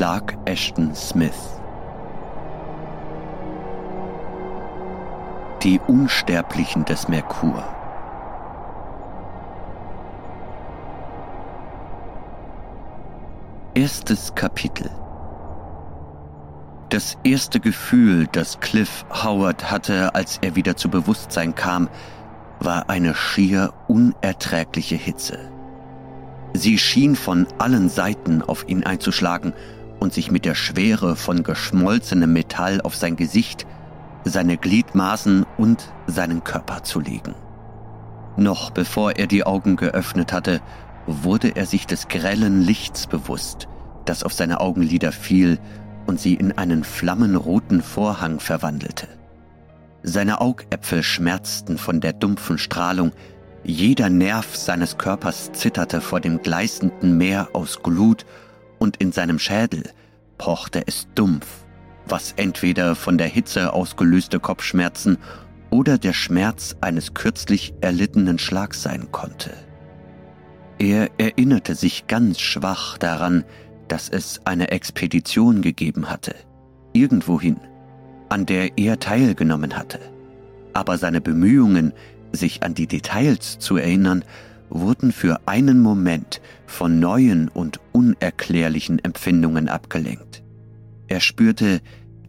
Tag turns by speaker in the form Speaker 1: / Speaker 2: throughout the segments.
Speaker 1: Clark Ashton Smith. Die Unsterblichen des Merkur. Erstes Kapitel Das erste Gefühl, das Cliff Howard hatte, als er wieder zu Bewusstsein kam, war eine schier unerträgliche Hitze. Sie schien von allen Seiten auf ihn einzuschlagen und sich mit der Schwere von geschmolzenem Metall auf sein Gesicht, seine Gliedmaßen und seinen Körper zu legen. Noch bevor er die Augen geöffnet hatte, wurde er sich des grellen Lichts bewusst, das auf seine Augenlider fiel und sie in einen flammenroten Vorhang verwandelte. Seine Augäpfel schmerzten von der dumpfen Strahlung, jeder Nerv seines Körpers zitterte vor dem gleißenden Meer aus Glut und in seinem Schädel pochte es dumpf, was entweder von der Hitze ausgelöste Kopfschmerzen oder der Schmerz eines kürzlich erlittenen Schlags sein konnte. Er erinnerte sich ganz schwach daran, dass es eine Expedition gegeben hatte, irgendwohin, an der er teilgenommen hatte. Aber seine Bemühungen, sich an die Details zu erinnern, wurden für einen Moment von neuen und unerklärlichen Empfindungen abgelenkt. Er spürte,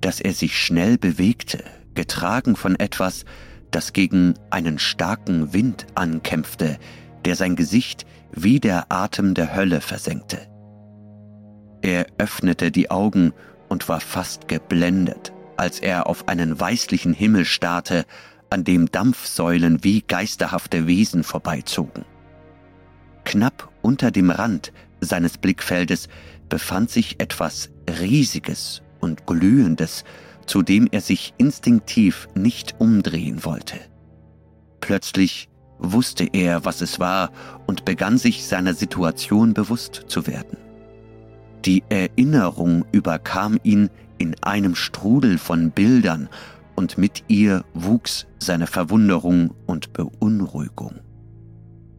Speaker 1: dass er sich schnell bewegte, getragen von etwas, das gegen einen starken Wind ankämpfte, der sein Gesicht wie der Atem der Hölle versenkte. Er öffnete die Augen und war fast geblendet, als er auf einen weißlichen Himmel starrte, an dem Dampfsäulen wie geisterhafte Wesen vorbeizogen. Knapp unter dem Rand seines Blickfeldes befand sich etwas Riesiges und Glühendes, zu dem er sich instinktiv nicht umdrehen wollte. Plötzlich wusste er, was es war und begann sich seiner Situation bewusst zu werden. Die Erinnerung überkam ihn in einem Strudel von Bildern und mit ihr wuchs seine Verwunderung und Beunruhigung.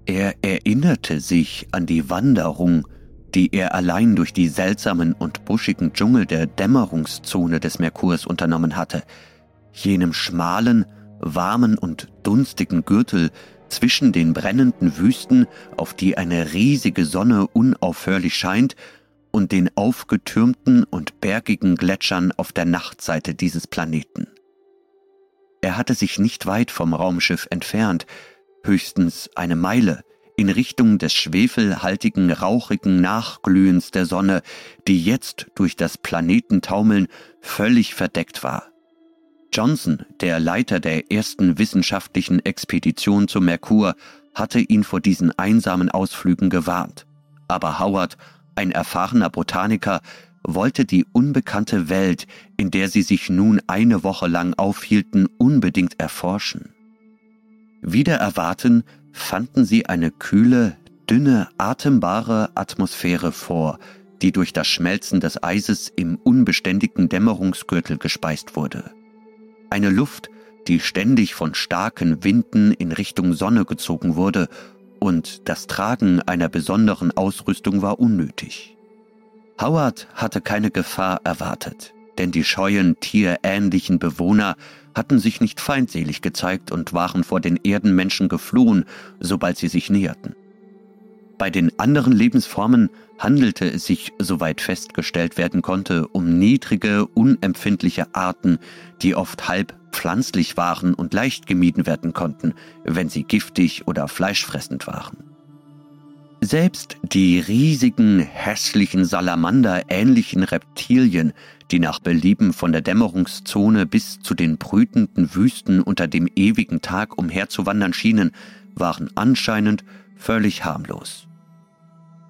Speaker 1: Er erinnerte sich an die Wanderung, die er allein durch die seltsamen und buschigen Dschungel der Dämmerungszone des Merkurs unternommen hatte, jenem schmalen, warmen und dunstigen Gürtel zwischen den brennenden Wüsten, auf die eine riesige Sonne unaufhörlich scheint, und den aufgetürmten und bergigen Gletschern auf der Nachtseite dieses Planeten. Er hatte sich nicht weit vom Raumschiff entfernt, höchstens eine Meile, in Richtung des schwefelhaltigen, rauchigen Nachglühens der Sonne, die jetzt durch das Planetentaumeln völlig verdeckt war. Johnson, der Leiter der ersten wissenschaftlichen Expedition zum Merkur, hatte ihn vor diesen einsamen Ausflügen gewarnt. Aber Howard, ein erfahrener Botaniker, wollte die unbekannte Welt, in der sie sich nun eine Woche lang aufhielten, unbedingt erforschen. Wieder erwarten fanden sie eine kühle, dünne, atembare Atmosphäre vor, die durch das Schmelzen des Eises im unbeständigen Dämmerungsgürtel gespeist wurde. Eine Luft, die ständig von starken Winden in Richtung Sonne gezogen wurde, und das Tragen einer besonderen Ausrüstung war unnötig. Howard hatte keine Gefahr erwartet, denn die scheuen, tierähnlichen Bewohner hatten sich nicht feindselig gezeigt und waren vor den Erdenmenschen geflohen, sobald sie sich näherten. Bei den anderen Lebensformen handelte es sich, soweit festgestellt werden konnte, um niedrige, unempfindliche Arten, die oft halb pflanzlich waren und leicht gemieden werden konnten, wenn sie giftig oder fleischfressend waren. Selbst die riesigen, hässlichen Salamander-ähnlichen Reptilien, die nach Belieben von der Dämmerungszone bis zu den brütenden Wüsten unter dem ewigen Tag umherzuwandern schienen, waren anscheinend völlig harmlos.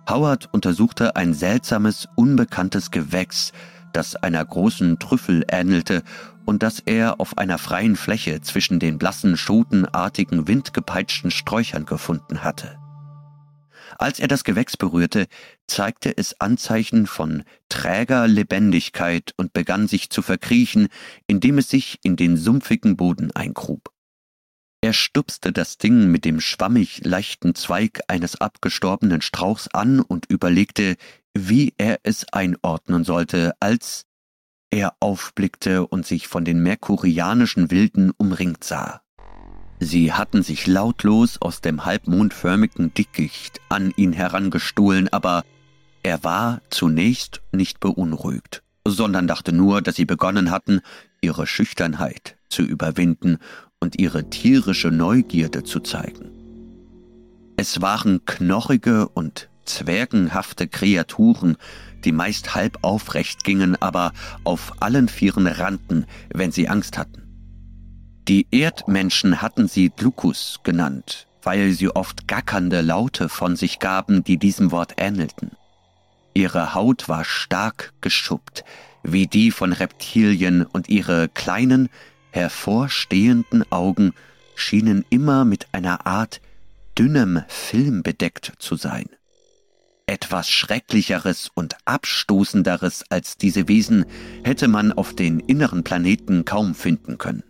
Speaker 1: Howard untersuchte ein seltsames, unbekanntes Gewächs, das einer großen Trüffel ähnelte und das er auf einer freien Fläche zwischen den blassen, schotenartigen, windgepeitschten Sträuchern gefunden hatte. Als er das Gewächs berührte, zeigte es Anzeichen von träger Lebendigkeit und begann sich zu verkriechen, indem es sich in den sumpfigen Boden eingrub. Er stupste das Ding mit dem schwammig leichten Zweig eines abgestorbenen Strauchs an und überlegte, wie er es einordnen sollte, als er aufblickte und sich von den merkurianischen Wilden umringt sah. Sie hatten sich lautlos aus dem halbmondförmigen Dickicht an ihn herangestohlen, aber er war zunächst nicht beunruhigt, sondern dachte nur, dass sie begonnen hatten, ihre Schüchternheit zu überwinden und ihre tierische Neugierde zu zeigen. Es waren knochige und zwergenhafte Kreaturen, die meist halb aufrecht gingen, aber auf allen Vieren rannten, wenn sie Angst hatten. Die Erdmenschen hatten sie Glucus genannt, weil sie oft gackernde Laute von sich gaben, die diesem Wort ähnelten. Ihre Haut war stark geschuppt, wie die von Reptilien, und ihre kleinen, hervorstehenden Augen schienen immer mit einer Art dünnem Film bedeckt zu sein. Etwas Schrecklicheres und Abstoßenderes als diese Wesen hätte man auf den inneren Planeten kaum finden können.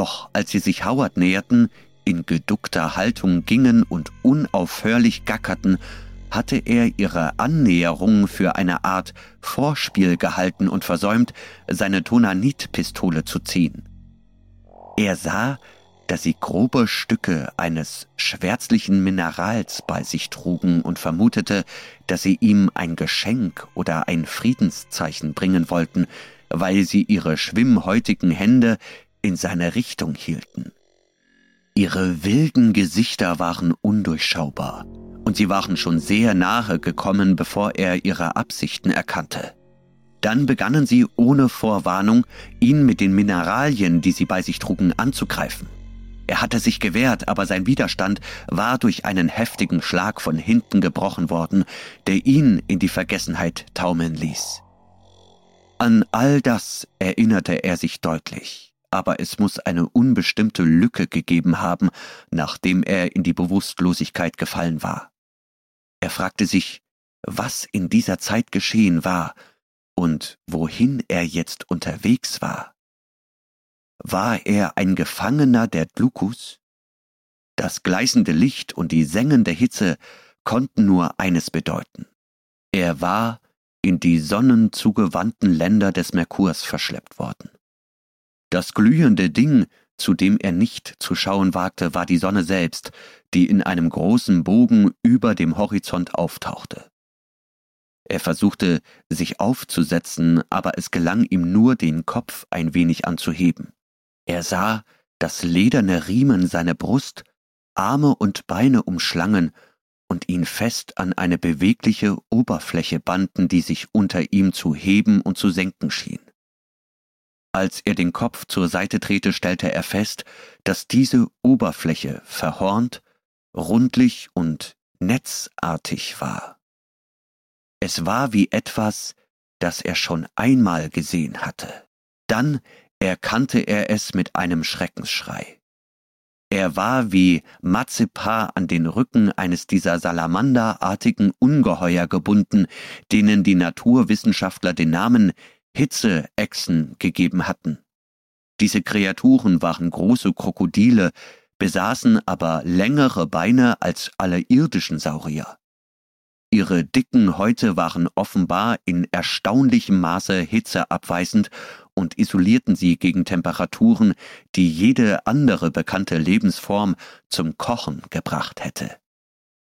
Speaker 1: Doch als sie sich Howard näherten, in geduckter Haltung gingen und unaufhörlich gackerten, hatte er ihre Annäherung für eine Art Vorspiel gehalten und versäumt, seine Tonanitpistole zu ziehen. Er sah, dass sie grobe Stücke eines schwärzlichen Minerals bei sich trugen und vermutete, dass sie ihm ein Geschenk oder ein Friedenszeichen bringen wollten, weil sie ihre schwimmhäutigen Hände in seine Richtung hielten. Ihre wilden Gesichter waren undurchschaubar, und sie waren schon sehr nahe gekommen, bevor er ihre Absichten erkannte. Dann begannen sie ohne Vorwarnung, ihn mit den Mineralien, die sie bei sich trugen, anzugreifen. Er hatte sich gewehrt, aber sein Widerstand war durch einen heftigen Schlag von hinten gebrochen worden, der ihn in die Vergessenheit taumeln ließ. An all das erinnerte er sich deutlich, aber es muss eine unbestimmte Lücke gegeben haben, nachdem er in die Bewusstlosigkeit gefallen war. Er fragte sich, was in dieser Zeit geschehen war und wohin er jetzt unterwegs war. War er ein Gefangener der Glucus? Das gleißende Licht und die sengende Hitze konnten nur eines bedeuten. Er war in die sonnenzugewandten Länder des Merkurs verschleppt worden. Das glühende Ding, zu dem er nicht zu schauen wagte, war die Sonne selbst, die in einem großen Bogen über dem Horizont auftauchte. Er versuchte, sich aufzusetzen, aber es gelang ihm nur, den Kopf ein wenig anzuheben. Er sah, dass lederne Riemen seine Brust, Arme und Beine umschlangen und ihn fest an eine bewegliche Oberfläche banden, die sich unter ihm zu heben und zu senken schien. Als er den Kopf zur Seite drehte, stellte er fest, dass diese Oberfläche verhornt, rundlich und netzartig war. Es war wie etwas, das er schon einmal gesehen hatte. Dann erkannte er es mit einem Schreckensschrei. Er war wie Mazepar an den Rücken eines dieser salamanderartigen Ungeheuer gebunden, denen die Naturwissenschaftler den Namen Hitzeechsen gegeben hatten. Diese Kreaturen waren große Krokodile, besaßen aber längere Beine als alle irdischen Saurier. Ihre dicken Häute waren offenbar in erstaunlichem Maße hitzeabweisend und isolierten sie gegen Temperaturen, die jede andere bekannte Lebensform zum Kochen gebracht hätte.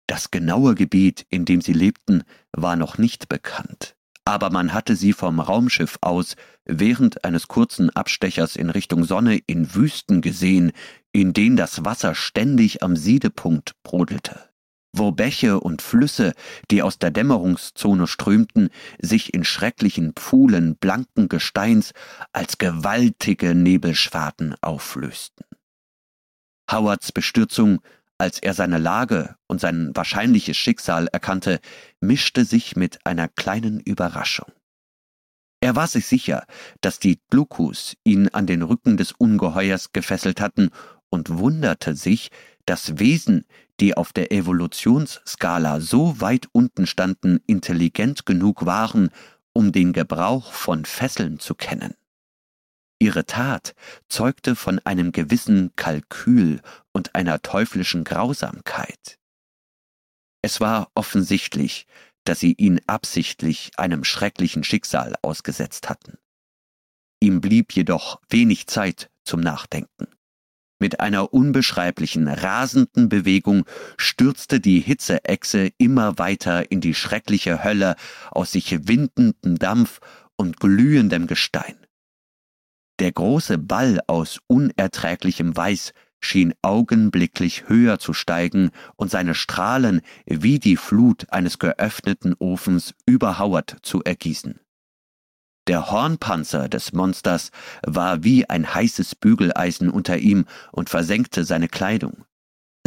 Speaker 1: Das genaue Gebiet, in dem sie lebten, war noch nicht bekannt, aber man hatte sie vom Raumschiff aus während eines kurzen Abstechers in Richtung Sonne in Wüsten gesehen, in denen das Wasser ständig am Siedepunkt brodelte wo Bäche und Flüsse, die aus der Dämmerungszone strömten, sich in schrecklichen Pfuhlen blanken Gesteins als gewaltige Nebelschwaden auflösten. Howards Bestürzung, als er seine Lage und sein wahrscheinliches Schicksal erkannte, mischte sich mit einer kleinen Überraschung. Er war sich sicher, dass die Glucus ihn an den Rücken des Ungeheuers gefesselt hatten und wunderte sich, dass Wesen, die auf der Evolutionsskala so weit unten standen, intelligent genug waren, um den Gebrauch von Fesseln zu kennen. Ihre Tat zeugte von einem gewissen Kalkül und einer teuflischen Grausamkeit. Es war offensichtlich, dass sie ihn absichtlich einem schrecklichen Schicksal ausgesetzt hatten. Ihm blieb jedoch wenig Zeit zum Nachdenken. Mit einer unbeschreiblichen, rasenden Bewegung stürzte die Hitzeechse immer weiter in die schreckliche Hölle aus sich windendem Dampf und glühendem Gestein. Der große Ball aus unerträglichem Weiß schien augenblicklich höher zu steigen und seine Strahlen wie die Flut eines geöffneten Ofens über Howard zu ergießen. Der Hornpanzer des Monsters war wie ein heißes Bügeleisen unter ihm und versenkte seine Kleidung.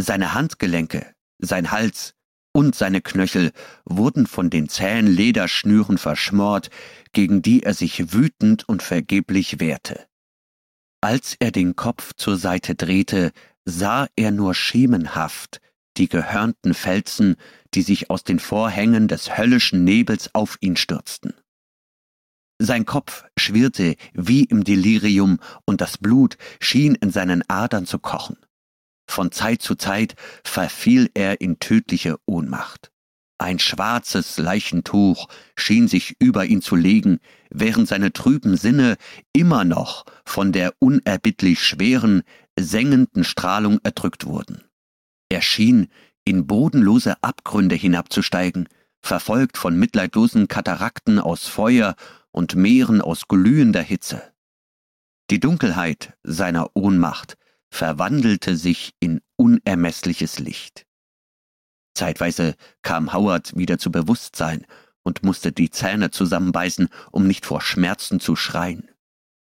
Speaker 1: Seine Handgelenke, sein Hals und seine Knöchel wurden von den zähen Lederschnüren verschmort, gegen die er sich wütend und vergeblich wehrte. Als er den Kopf zur Seite drehte, sah er nur schemenhaft die gehörnten Felsen, die sich aus den Vorhängen des höllischen Nebels auf ihn stürzten. Sein Kopf schwirrte wie im Delirium und das Blut schien in seinen Adern zu kochen. Von Zeit zu Zeit verfiel er in tödliche Ohnmacht. Ein schwarzes Leichentuch schien sich über ihn zu legen, während seine trüben Sinne immer noch von der unerbittlich schweren, sengenden Strahlung erdrückt wurden. Er schien in bodenlose Abgründe hinabzusteigen, verfolgt von mitleidlosen Katarakten aus Feuer und Meeren aus glühender Hitze. Die Dunkelheit seiner Ohnmacht verwandelte sich in unermessliches Licht. Zeitweise kam Howard wieder zu Bewusstsein und musste die Zähne zusammenbeißen, um nicht vor Schmerzen zu schreien.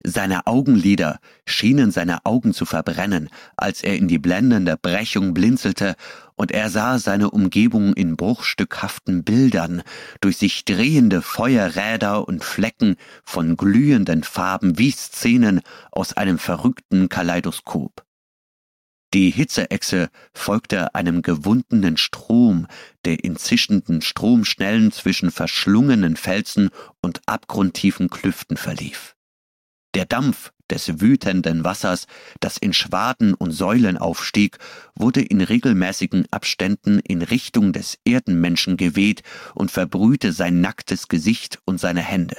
Speaker 1: Seine Augenlider schienen seine Augen zu verbrennen, als er in die blendende Brechung blinzelte, und er sah seine Umgebung in bruchstückhaften Bildern, durch sich drehende Feuerräder und Flecken von glühenden Farben wie Szenen aus einem verrückten Kaleidoskop. Die Hitzeechse folgte einem gewundenen Strom, der in zischenden Stromschnellen zwischen verschlungenen Felsen und abgrundtiefen Klüften verlief. Der Dampf des wütenden Wassers, das in Schwaden und Säulen aufstieg, wurde in regelmäßigen Abständen in Richtung des Erdenmenschen geweht und verbrühte sein nacktes Gesicht und seine Hände.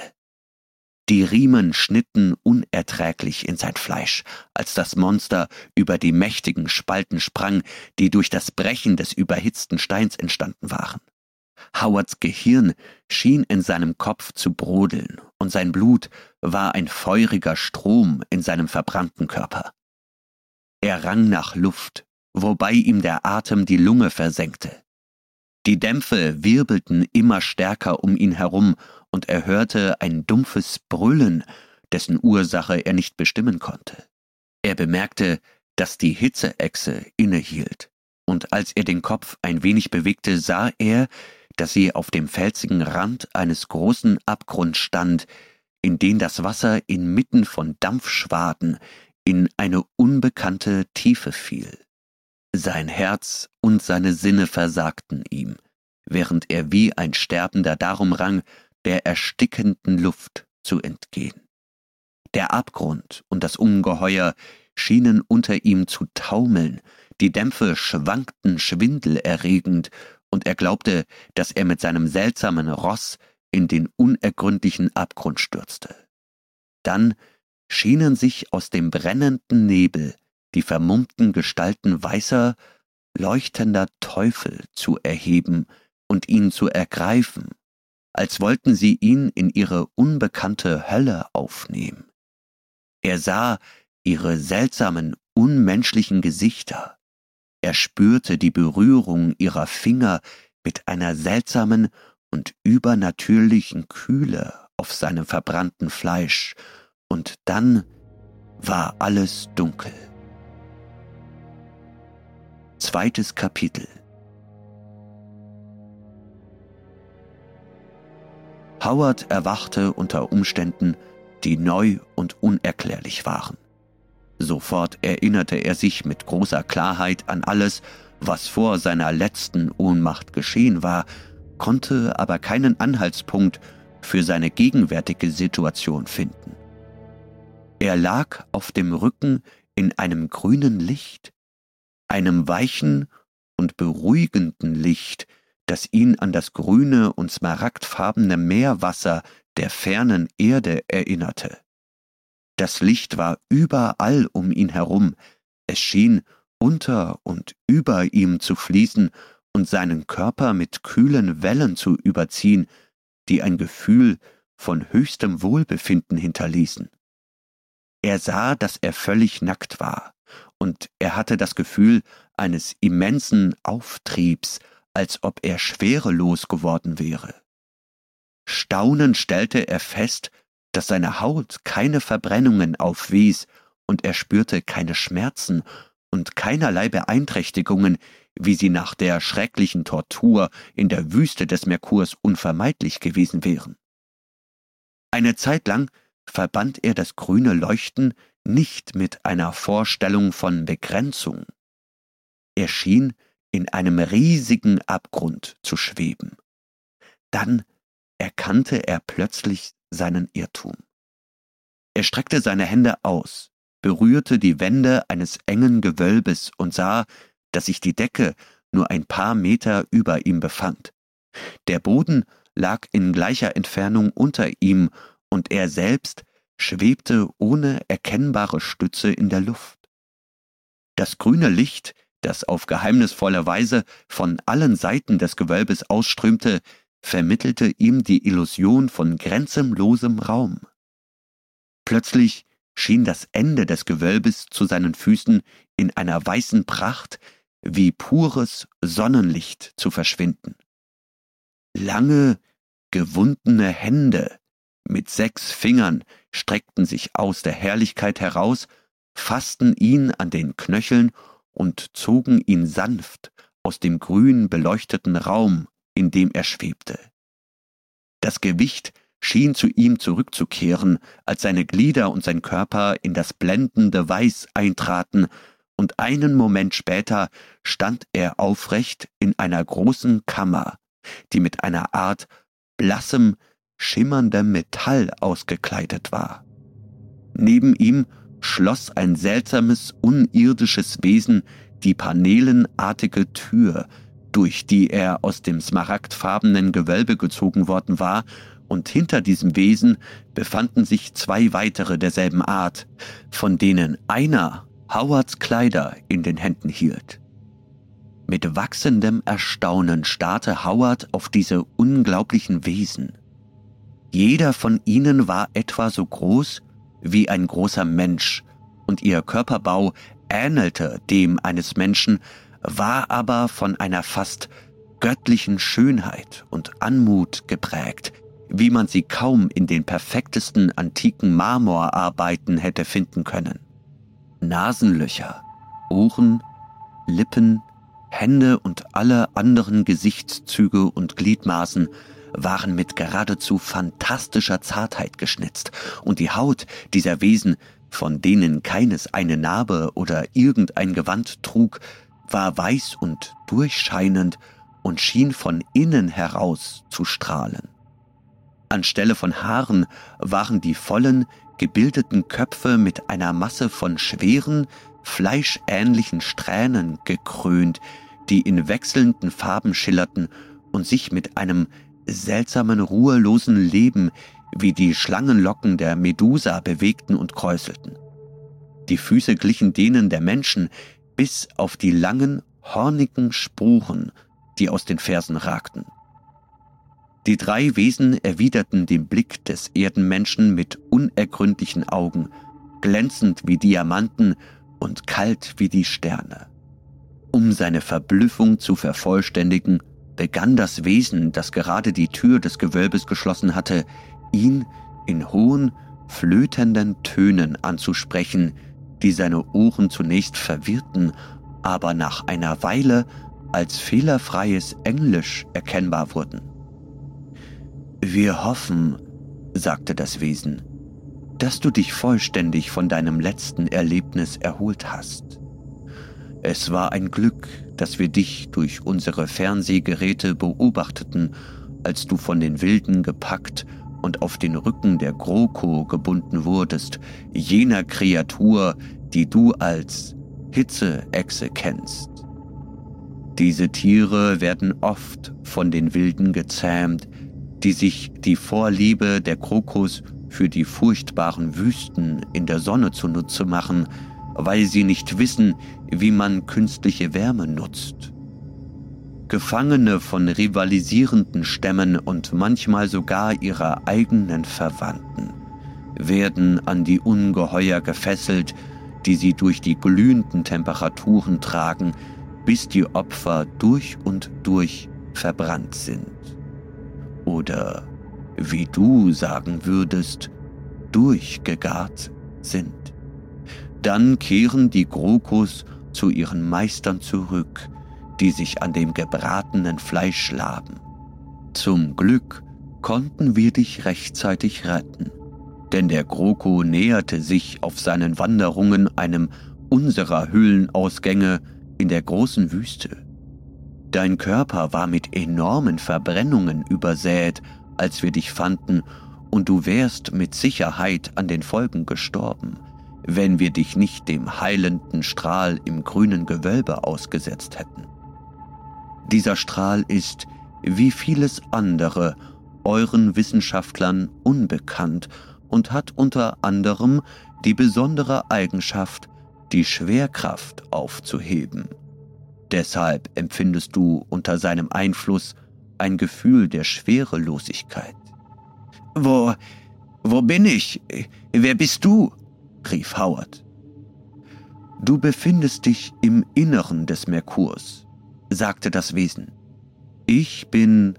Speaker 1: Die Riemen schnitten unerträglich in sein Fleisch, als das Monster über die mächtigen Spalten sprang, die durch das Brechen des überhitzten Steins entstanden waren. Howards Gehirn schien in seinem Kopf zu brodeln, und sein Blut war ein feuriger Strom in seinem verbrannten Körper. Er rang nach Luft, wobei ihm der Atem die Lunge versenkte. Die Dämpfe wirbelten immer stärker um ihn herum, und er hörte ein dumpfes Brüllen, dessen Ursache er nicht bestimmen konnte. Er bemerkte, dass die Hitzeechse innehielt, und als er den Kopf ein wenig bewegte, sah er, dass sie auf dem felsigen Rand eines großen Abgrunds stand, in den das Wasser inmitten von Dampfschwaden in eine unbekannte Tiefe fiel. Sein Herz und seine Sinne versagten ihm, während er wie ein Sterbender darum rang, der erstickenden Luft zu entgehen. Der Abgrund und das Ungeheuer schienen unter ihm zu taumeln, die Dämpfe schwankten schwindelerregend und er glaubte, dass er mit seinem seltsamen Ross in den unergründlichen Abgrund stürzte. Dann schienen sich aus dem brennenden Nebel die vermummten Gestalten weißer, leuchtender Teufel zu erheben und ihn zu ergreifen, als wollten sie ihn in ihre unbekannte Hölle aufnehmen. Er sah ihre seltsamen, unmenschlichen Gesichter, er spürte die Berührung ihrer Finger mit einer seltsamen und übernatürlichen Kühle auf seinem verbrannten Fleisch, und dann war alles dunkel. Zweites Kapitel Howard erwachte unter Umständen, die neu und unerklärlich waren. Sofort erinnerte er sich mit großer Klarheit an alles, was vor seiner letzten Ohnmacht geschehen war, konnte aber keinen Anhaltspunkt für seine gegenwärtige Situation finden. Er lag auf dem Rücken in einem grünen Licht, einem weichen und beruhigenden Licht, das ihn an das grüne und smaragdfarbene Meerwasser der fernen Erde erinnerte. Das Licht war überall um ihn herum, es schien unter und über ihm zu fließen und seinen Körper mit kühlen Wellen zu überziehen, die ein Gefühl von höchstem Wohlbefinden hinterließen. Er sah, dass er völlig nackt war, und er hatte das Gefühl eines immensen Auftriebs, als ob er schwerelos geworden wäre. Staunend stellte er fest, dass seine Haut keine Verbrennungen aufwies, und er spürte keine Schmerzen und keinerlei Beeinträchtigungen, wie sie nach der schrecklichen Tortur in der Wüste des Merkurs unvermeidlich gewesen wären. Eine Zeit lang verband er das grüne Leuchten nicht mit einer Vorstellung von Begrenzung. Er schien in einem riesigen Abgrund zu schweben. Dann erkannte er plötzlich seinen Irrtum. Er streckte seine Hände aus, berührte die Wände eines engen Gewölbes und sah, dass sich die Decke nur ein paar Meter über ihm befand. Der Boden lag in gleicher Entfernung unter ihm, und er selbst schwebte ohne erkennbare Stütze in der Luft. Das grüne Licht, das auf geheimnisvolle Weise von allen Seiten des Gewölbes ausströmte, vermittelte ihm die Illusion von grenzenlosem Raum. Plötzlich schien das Ende des Gewölbes zu seinen Füßen in einer weißen Pracht wie pures Sonnenlicht zu verschwinden. Lange, gewundene Hände mit sechs Fingern streckten sich aus der Herrlichkeit heraus, fassten ihn an den Knöcheln und zogen ihn sanft aus dem grün beleuchteten Raum, in dem er schwebte. Das Gewicht schien zu ihm zurückzukehren, als seine Glieder und sein Körper in das blendende Weiß eintraten, und einen Moment später stand er aufrecht in einer großen Kammer, die mit einer Art blassem, schimmerndem Metall ausgekleidet war. Neben ihm schloss ein seltsames, unirdisches Wesen die panelenartige Tür, durch die er aus dem smaragdfarbenen Gewölbe gezogen worden war, und hinter diesem Wesen befanden sich zwei weitere derselben Art, von denen einer Howards Kleider in den Händen hielt. Mit wachsendem Erstaunen starrte Howard auf diese unglaublichen Wesen. Jeder von ihnen war etwa so groß wie ein großer Mensch, und ihr Körperbau ähnelte dem eines Menschen, war aber von einer fast göttlichen Schönheit und Anmut geprägt, wie man sie kaum in den perfektesten antiken Marmorarbeiten hätte finden können. Nasenlöcher, Ohren, Lippen, Hände und alle anderen Gesichtszüge und Gliedmaßen waren mit geradezu fantastischer Zartheit geschnitzt, und die Haut dieser Wesen, von denen keines eine Narbe oder irgendein Gewand trug, war weiß und durchscheinend und schien von innen heraus zu strahlen. Anstelle von Haaren waren die vollen, gebildeten Köpfe mit einer Masse von schweren, fleischähnlichen Strähnen gekrönt, die in wechselnden Farben schillerten und sich mit einem seltsamen, ruhelosen Leben wie die Schlangenlocken der Medusa bewegten und kräuselten. Die Füße glichen denen der Menschen, bis auf die langen, hornigen Spuren, die aus den Fersen ragten. Die drei Wesen erwiderten den Blick des Erdenmenschen mit unergründlichen Augen, glänzend wie Diamanten und kalt wie die Sterne. Um seine Verblüffung zu vervollständigen, begann das Wesen, das gerade die Tür des Gewölbes geschlossen hatte, ihn in hohen, flötenden Tönen anzusprechen, die seine Ohren zunächst verwirrten, aber nach einer Weile als fehlerfreies Englisch erkennbar wurden. Wir hoffen, sagte das Wesen, dass du dich vollständig von deinem letzten Erlebnis erholt hast. Es war ein Glück, dass wir dich durch unsere Fernsehgeräte beobachteten, als du von den Wilden gepackt und auf den Rücken der GroKo gebunden wurdest, jener Kreatur, die du als Hitzeechse kennst. Diese Tiere werden oft von den Wilden gezähmt, die sich die Vorliebe der Krokus für die furchtbaren Wüsten in der Sonne zunutze machen, weil sie nicht wissen, wie man künstliche Wärme nutzt. Gefangene von rivalisierenden Stämmen und manchmal sogar ihrer eigenen Verwandten werden an die Ungeheuer gefesselt, die sie durch die glühenden Temperaturen tragen, bis die Opfer durch und durch verbrannt sind. Oder, wie du sagen würdest, durchgegart sind. Dann kehren die Grokus zu ihren Meistern zurück, die sich an dem gebratenen Fleisch laben. Zum Glück konnten wir dich rechtzeitig retten, denn der Groko näherte sich auf seinen Wanderungen einem unserer Höhlenausgänge in der großen Wüste. Dein Körper war mit enormen Verbrennungen übersät, als wir dich fanden, und du wärst mit Sicherheit an den Folgen gestorben, wenn wir dich nicht dem heilenden Strahl im grünen Gewölbe ausgesetzt hätten. Dieser Strahl ist, wie vieles andere, euren Wissenschaftlern unbekannt und hat unter anderem die besondere Eigenschaft, die Schwerkraft aufzuheben. Deshalb empfindest du unter seinem Einfluss ein Gefühl der Schwerelosigkeit. Wo, wo bin ich? Wer bist du? Rief Howard. Du befindest dich im Inneren des Merkurs sagte das Wesen. Ich bin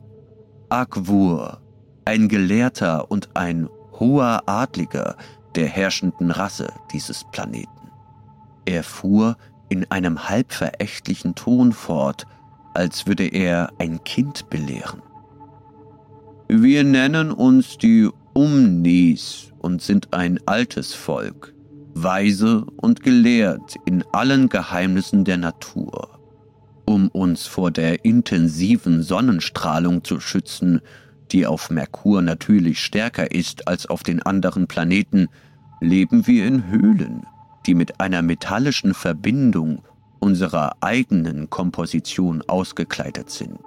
Speaker 1: Akwur, ein Gelehrter und ein hoher Adliger der herrschenden Rasse dieses Planeten. Er fuhr in einem halb verächtlichen Ton fort, als würde er ein Kind belehren. Wir nennen uns die Umnis und sind ein altes Volk, weise und gelehrt in allen Geheimnissen der Natur. Um uns vor der intensiven Sonnenstrahlung zu schützen, die auf Merkur natürlich stärker ist als auf den anderen Planeten, leben wir in Höhlen, die mit einer metallischen Verbindung unserer eigenen Komposition ausgekleidet sind.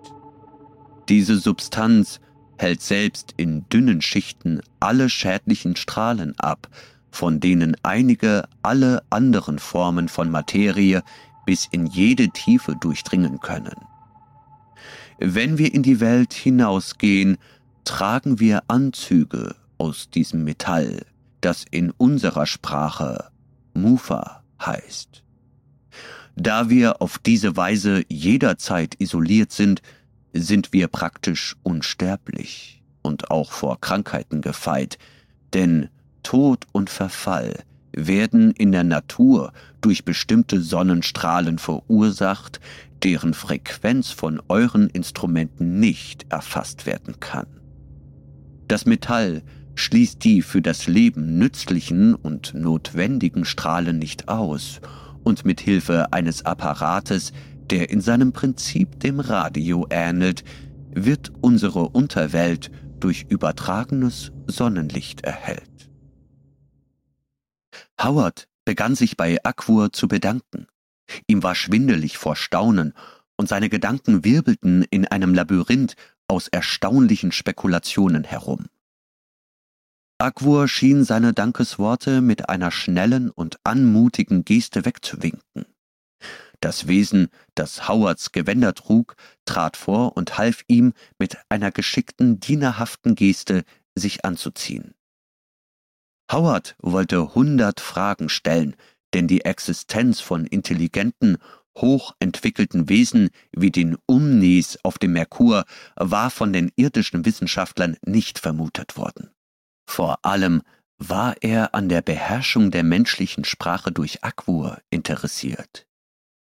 Speaker 1: Diese Substanz hält selbst in dünnen Schichten alle schädlichen Strahlen ab, von denen einige alle anderen Formen von Materie bis in jede Tiefe durchdringen können. Wenn wir in die Welt hinausgehen, tragen wir Anzüge aus diesem Metall, das in unserer Sprache Mufa heißt. Da wir auf diese Weise jederzeit isoliert sind, sind wir praktisch unsterblich und auch vor Krankheiten gefeit, denn Tod und Verfall werden in der Natur durch bestimmte Sonnenstrahlen verursacht, deren Frequenz von euren Instrumenten nicht erfasst werden kann. Das Metall schließt die für das Leben nützlichen und notwendigen Strahlen nicht aus und mit Hilfe eines Apparates, der in seinem Prinzip dem Radio ähnelt, wird unsere Unterwelt durch übertragenes Sonnenlicht erhellt. Howard begann sich bei Akwur zu bedanken. Ihm war schwindelig vor Staunen, und seine Gedanken wirbelten in einem Labyrinth aus erstaunlichen Spekulationen herum. Akwur schien seine Dankesworte mit einer schnellen und anmutigen Geste wegzuwinken. Das Wesen, das Howards Gewänder trug, trat vor und half ihm mit einer geschickten, dienerhaften Geste sich anzuziehen. Howard wollte hundert Fragen stellen, denn die Existenz von intelligenten, hochentwickelten Wesen wie den Umnis auf dem Merkur war von den irdischen Wissenschaftlern nicht vermutet worden. Vor allem war er an der Beherrschung der menschlichen Sprache durch Akwur interessiert.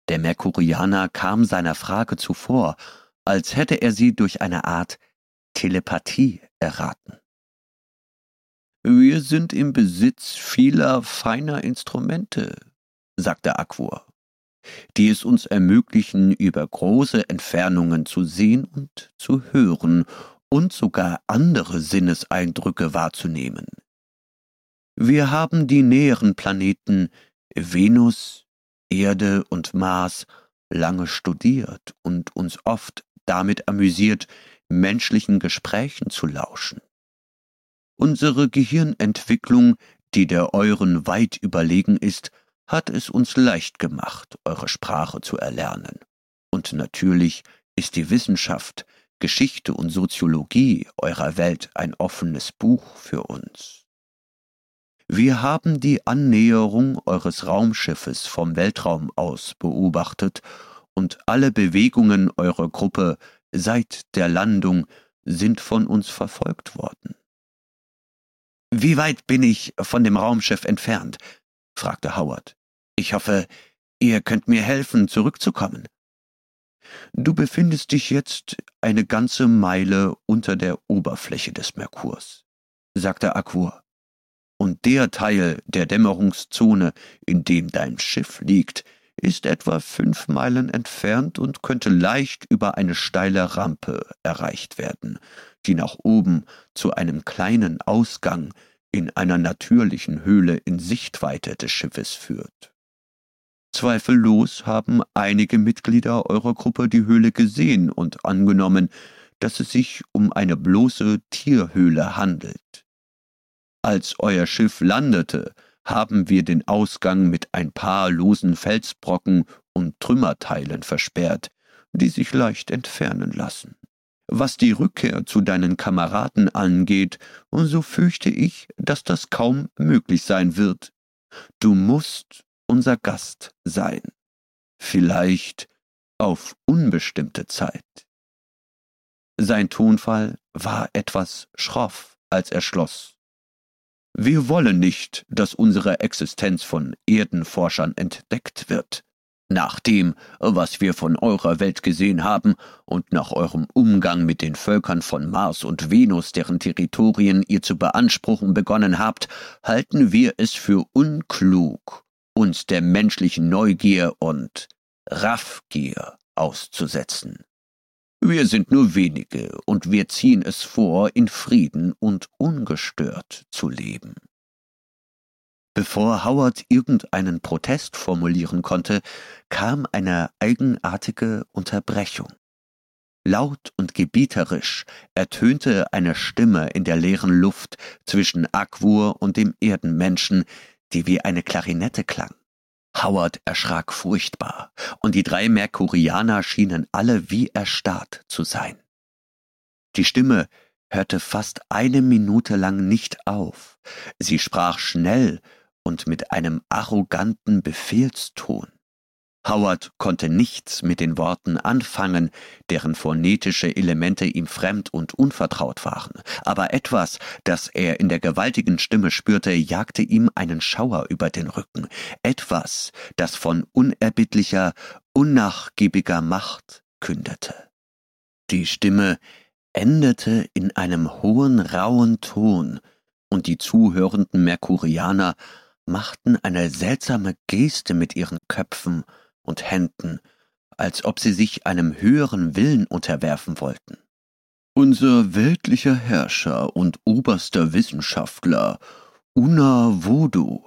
Speaker 1: Der Merkurianer kam seiner Frage zuvor, als hätte er sie durch eine Art Telepathie erraten. Wir sind im Besitz vieler feiner Instrumente, sagte Akwur, die es uns ermöglichen, über große Entfernungen zu sehen und zu hören und sogar andere Sinneseindrücke wahrzunehmen. Wir haben die näheren Planeten Venus, Erde und Mars lange studiert und uns oft damit amüsiert, menschlichen Gesprächen zu lauschen. Unsere Gehirnentwicklung, die der euren weit überlegen ist, hat es uns leicht gemacht, eure Sprache zu erlernen. Und natürlich ist die Wissenschaft, Geschichte und Soziologie eurer Welt ein offenes Buch für uns. Wir haben die Annäherung eures Raumschiffes vom Weltraum aus beobachtet und alle Bewegungen eurer Gruppe seit der Landung sind von uns verfolgt worden. Wie weit bin ich von dem Raumschiff entfernt? fragte Howard. Ich hoffe, ihr könnt mir helfen, zurückzukommen. Du befindest dich jetzt eine ganze Meile unter der Oberfläche des Merkurs, sagte Akur. Und der Teil der Dämmerungszone, in dem dein Schiff liegt, ist etwa fünf Meilen entfernt und könnte leicht über eine steile Rampe erreicht werden, die nach oben zu einem kleinen Ausgang in einer natürlichen Höhle in Sichtweite des Schiffes führt. Zweifellos haben einige Mitglieder eurer Gruppe die Höhle gesehen und angenommen, dass es sich um eine bloße Tierhöhle handelt. Als euer Schiff landete, haben wir den Ausgang mit ein paar losen Felsbrocken und Trümmerteilen versperrt, die sich leicht entfernen lassen. Was die Rückkehr zu deinen Kameraden angeht, so fürchte ich, dass das kaum möglich sein wird. Du musst unser Gast sein. Vielleicht auf unbestimmte Zeit. Sein Tonfall war etwas schroff, als er schloss. Wir wollen nicht, dass unsere Existenz von Erdenforschern entdeckt wird. Nach dem, was wir von eurer Welt gesehen haben und nach eurem Umgang mit den Völkern von Mars und Venus, deren Territorien ihr zu beanspruchen begonnen habt, halten wir es für unklug, uns der menschlichen Neugier und Raffgier auszusetzen. Wir sind nur wenige und wir ziehen es vor, in Frieden und ungestört zu leben. Bevor Howard irgendeinen Protest formulieren konnte, kam eine eigenartige Unterbrechung. Laut und gebieterisch ertönte eine Stimme in der leeren Luft zwischen Akwur und dem Erdenmenschen, die wie eine Klarinette klang. Howard erschrak furchtbar, und die drei Merkurianer schienen alle wie erstarrt zu sein. Die Stimme hörte fast eine Minute lang nicht auf. Sie sprach schnell und mit einem arroganten Befehlston. Howard konnte nichts mit den Worten anfangen, deren phonetische Elemente ihm fremd und unvertraut waren, aber etwas, das er in der gewaltigen Stimme spürte, jagte ihm einen Schauer über den Rücken, etwas, das von unerbittlicher, unnachgiebiger Macht kündete. Die Stimme endete in einem hohen, rauen Ton, und die zuhörenden Merkurianer machten eine seltsame Geste mit ihren Köpfen und Händen, als ob sie sich einem höheren Willen unterwerfen wollten. Unser weltlicher Herrscher und oberster Wissenschaftler, Una Vodu,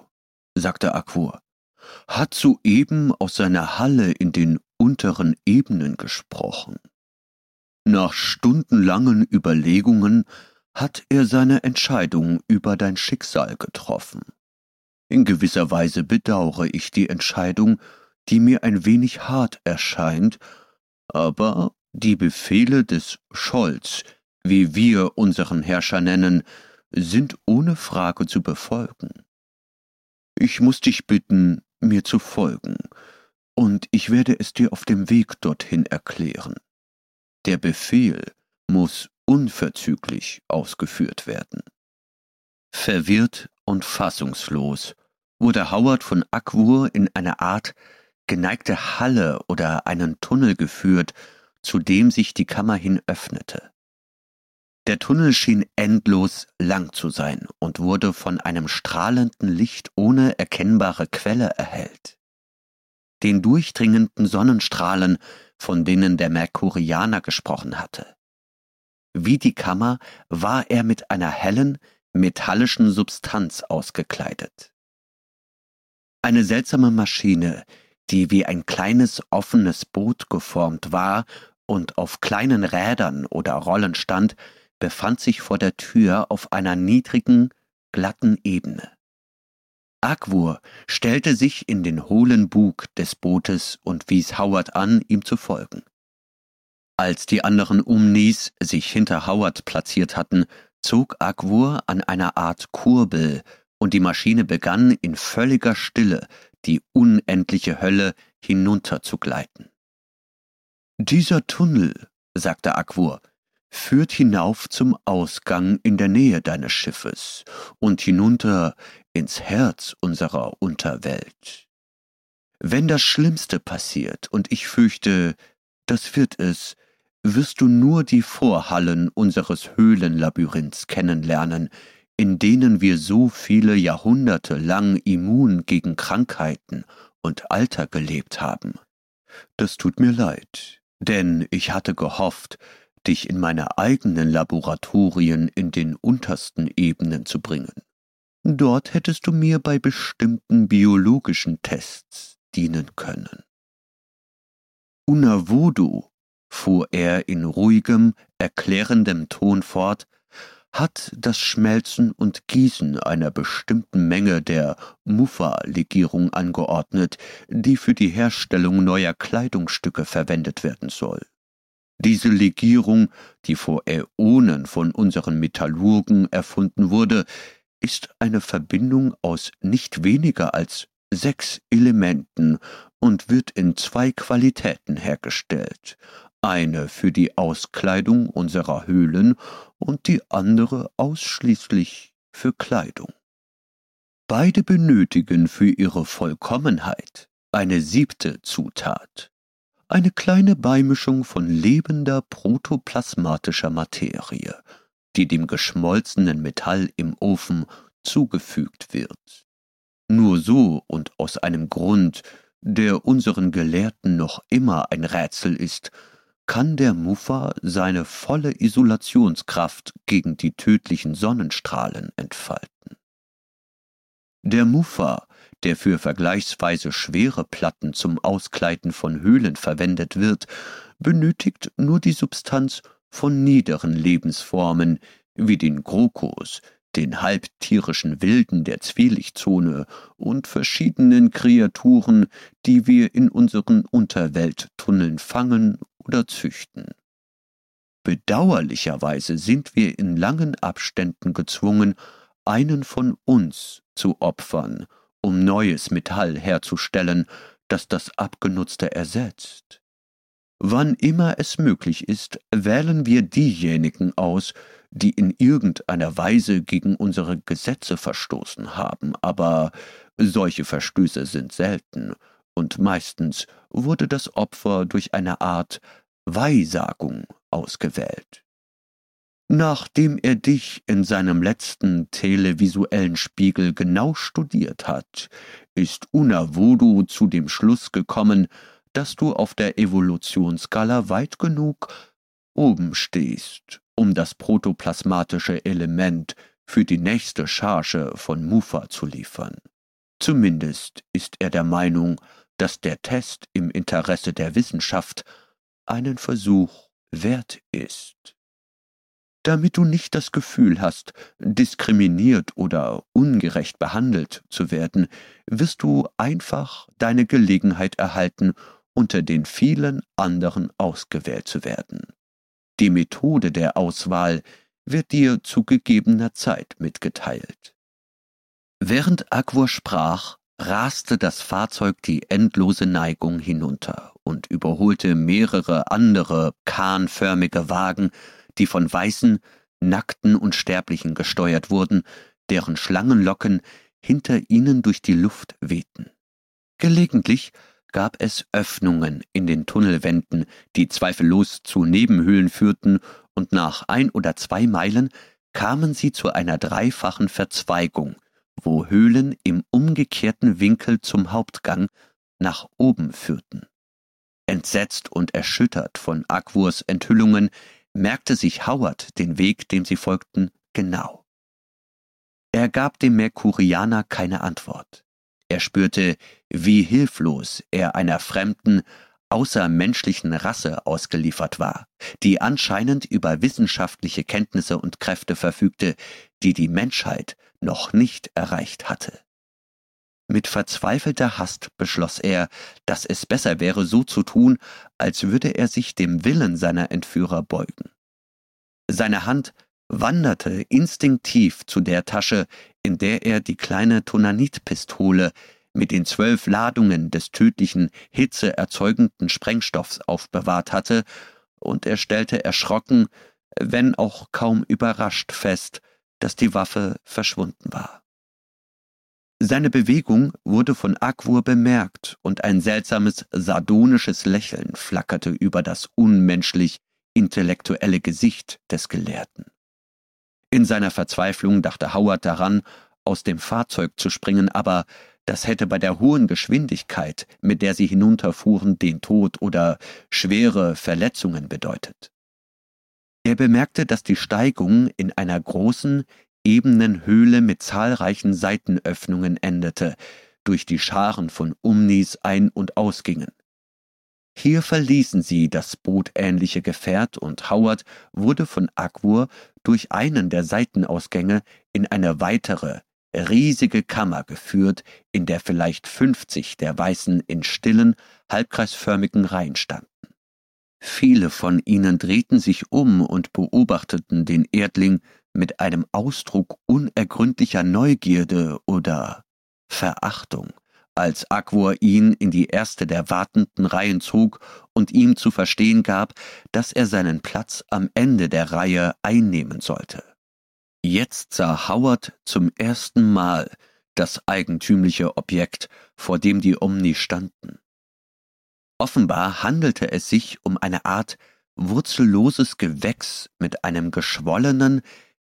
Speaker 1: sagte Akur, hat soeben aus seiner Halle in den unteren Ebenen gesprochen. Nach stundenlangen Überlegungen hat er seine Entscheidung über dein Schicksal getroffen. In gewisser Weise bedauere ich die Entscheidung, die mir ein wenig hart erscheint, aber die Befehle des Scholz, wie wir unseren Herrscher nennen, sind ohne Frage zu befolgen. Ich muss dich bitten, mir zu folgen, und ich werde es dir auf dem Weg dorthin erklären. Der Befehl muss unverzüglich ausgeführt werden. Verwirrt und fassungslos wurde Howard von Akwur in eine Art geneigte Halle oder einen Tunnel geführt, zu dem sich die Kammer hin öffnete. Der Tunnel schien endlos lang zu sein und wurde von einem strahlenden Licht ohne erkennbare Quelle erhellt. Den durchdringenden Sonnenstrahlen, von denen der Merkurianer gesprochen hatte. Wie die Kammer war er mit einer hellen, metallischen Substanz ausgekleidet. Eine seltsame Maschine, die wie ein kleines offenes Boot geformt war und auf kleinen Rädern oder Rollen stand, befand sich vor der Tür auf einer niedrigen, glatten Ebene. Agwur stellte sich in den hohlen Bug des Bootes und wies Howard an, ihm zu folgen. Als die anderen Umnis sich hinter Howard platziert hatten, zog Agwur an einer Art Kurbel, und die Maschine begann in völliger Stille die unendliche Hölle hinunterzugleiten. Dieser Tunnel, sagte Agwur, führt hinauf zum Ausgang in der Nähe deines Schiffes und hinunter ins Herz unserer Unterwelt. Wenn das Schlimmste passiert, und ich fürchte, das wird es, wirst du nur die Vorhallen unseres Höhlenlabyrinths kennenlernen, in denen wir so viele Jahrhunderte lang immun gegen Krankheiten und Alter gelebt haben. Das tut mir leid, denn ich hatte gehofft, dich in meine eigenen Laboratorien in den untersten Ebenen zu bringen. Dort hättest du mir bei bestimmten biologischen Tests dienen können. Unavodu, fuhr er in ruhigem, erklärendem Ton fort, hat das Schmelzen und Gießen einer bestimmten Menge der Muffa-Legierung angeordnet, die für die Herstellung neuer Kleidungsstücke verwendet werden soll. Diese Legierung, die vor Äonen von unseren Metallurgen erfunden wurde, ist eine Verbindung aus nicht weniger als sechs Elementen und wird in zwei Qualitäten hergestellt, eine für die Auskleidung unserer Höhlen und die andere ausschließlich für Kleidung. Beide benötigen für ihre Vollkommenheit eine siebte Zutat, eine kleine Beimischung von lebender protoplasmatischer Materie, die dem geschmolzenen Metall im Ofen zugefügt wird. Nur so und aus einem Grund, der unseren Gelehrten noch immer ein Rätsel ist, kann der Muffa seine volle Isolationskraft gegen die tödlichen Sonnenstrahlen entfalten. Der Muffa, der für vergleichsweise schwere Platten zum Auskleiden von Höhlen verwendet wird, benötigt nur die Substanz von niederen Lebensformen wie den Grokos, den halbtierischen Wilden der Zwielichtzone und verschiedenen Kreaturen, die wir in unseren Unterwelttunneln fangen oder züchten. Bedauerlicherweise sind wir in langen Abständen gezwungen, einen von uns zu opfern, um neues Metall herzustellen, das das abgenutzte ersetzt. Wann immer es möglich ist, wählen wir diejenigen aus, die in irgendeiner Weise gegen unsere Gesetze verstoßen haben, aber solche Verstöße sind selten, und meistens wurde das Opfer durch eine Art Weihsagung ausgewählt. Nachdem er dich in seinem letzten televisuellen Spiegel genau studiert hat, ist Unavodu zu dem Schluss gekommen, dass du auf der Evolutionsskala weit genug oben stehst, um das protoplasmatische Element für die nächste Charge von Mufa zu liefern. Zumindest ist er der Meinung, dass der Test im Interesse der Wissenschaft einen Versuch wert ist. Damit du nicht das Gefühl hast, diskriminiert oder ungerecht behandelt zu werden, wirst du einfach deine Gelegenheit erhalten, unter den vielen anderen ausgewählt zu werden. Die Methode der Auswahl wird dir zu gegebener Zeit mitgeteilt. Während Agwur sprach, raste das Fahrzeug die endlose Neigung hinunter und überholte mehrere andere kahnförmige Wagen, die von weißen, nackten Unsterblichen gesteuert wurden, deren Schlangenlocken hinter ihnen durch die Luft wehten. Gelegentlich gab es Öffnungen in den Tunnelwänden, die zweifellos zu Nebenhöhlen führten, und nach ein oder zwei Meilen kamen sie zu einer dreifachen Verzweigung, wo Höhlen im umgekehrten Winkel zum Hauptgang nach oben führten. Entsetzt und erschüttert von Agwurs Enthüllungen merkte sich Howard den Weg, dem sie folgten, genau. Er gab dem Merkurianer keine Antwort. Er spürte, wie hilflos er einer fremden, außermenschlichen Rasse ausgeliefert war, die anscheinend über wissenschaftliche Kenntnisse und Kräfte verfügte, die die Menschheit noch nicht erreicht hatte. Mit verzweifelter Hast beschloss er, dass es besser wäre, so zu tun, als würde er sich dem Willen seiner Entführer beugen. Seine Hand wanderte instinktiv zu der Tasche, in der er die kleine Tonanitpistole mit den zwölf Ladungen des tödlichen, hitzeerzeugenden Sprengstoffs aufbewahrt hatte, und er stellte erschrocken, wenn auch kaum überrascht fest, dass die Waffe verschwunden war. Seine Bewegung wurde von Akwur bemerkt, und ein seltsames, sardonisches Lächeln flackerte über das unmenschlich intellektuelle Gesicht des Gelehrten. In seiner Verzweiflung dachte Howard daran, aus dem Fahrzeug zu springen, aber das hätte bei der hohen Geschwindigkeit, mit der sie hinunterfuhren, den Tod oder schwere Verletzungen bedeutet. Er bemerkte, dass die Steigung in einer großen, ebenen Höhle mit zahlreichen Seitenöffnungen endete, durch die Scharen von Umnis ein- und ausgingen. Hier verließen sie das bootähnliche Gefährt und Howard wurde von Akwur durch einen der Seitenausgänge in eine weitere, riesige Kammer geführt, in der vielleicht fünfzig der Weißen in stillen, halbkreisförmigen Reihen standen. Viele von ihnen drehten sich um und beobachteten den Erdling mit einem Ausdruck unergründlicher Neugierde oder Verachtung, als Akwor ihn in die erste der wartenden Reihen zog und ihm zu verstehen gab, dass er seinen Platz am Ende der Reihe einnehmen sollte. Jetzt sah Howard zum ersten Mal das eigentümliche Objekt, vor dem die Omni standen. Offenbar handelte es sich um eine Art wurzelloses Gewächs mit einem geschwollenen,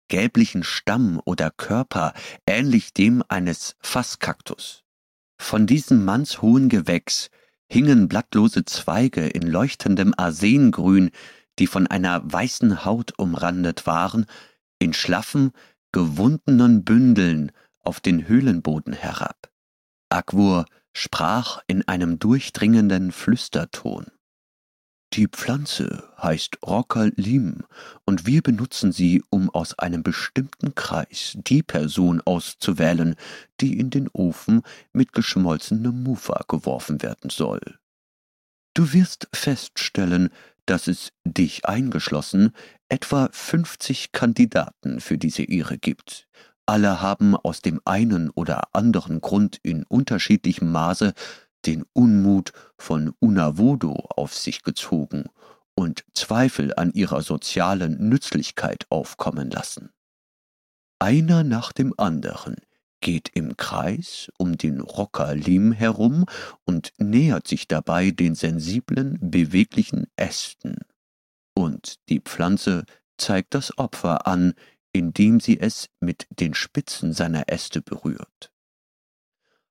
Speaker 1: gelblichen Stamm oder Körper, ähnlich dem eines Fasskaktus. Von diesem mannshohen Gewächs hingen blattlose Zweige in leuchtendem Arsengrün, die von einer weißen Haut umrandet waren, in schlaffen, gewundenen Bündeln auf den Höhlenboden herab. Akwur sprach in einem durchdringenden Flüsterton. Die Pflanze heißt Rockerlim und wir benutzen sie, um aus einem bestimmten Kreis die Person auszuwählen, die in den Ofen mit geschmolzenem Mufa geworfen werden soll. Du wirst feststellen, dass es, dich eingeschlossen, etwa fünfzig Kandidaten für diese Ehre gibt. Alle haben aus dem einen oder anderen Grund in unterschiedlichem Maße den Unmut von Unavodo auf sich gezogen und Zweifel an ihrer sozialen Nützlichkeit aufkommen lassen. Einer nach dem anderen geht im Kreis um den Rockerlim herum und nähert sich dabei den sensiblen, beweglichen Ästen. Und die Pflanze zeigt das Opfer an, indem sie es mit den Spitzen seiner Äste berührt.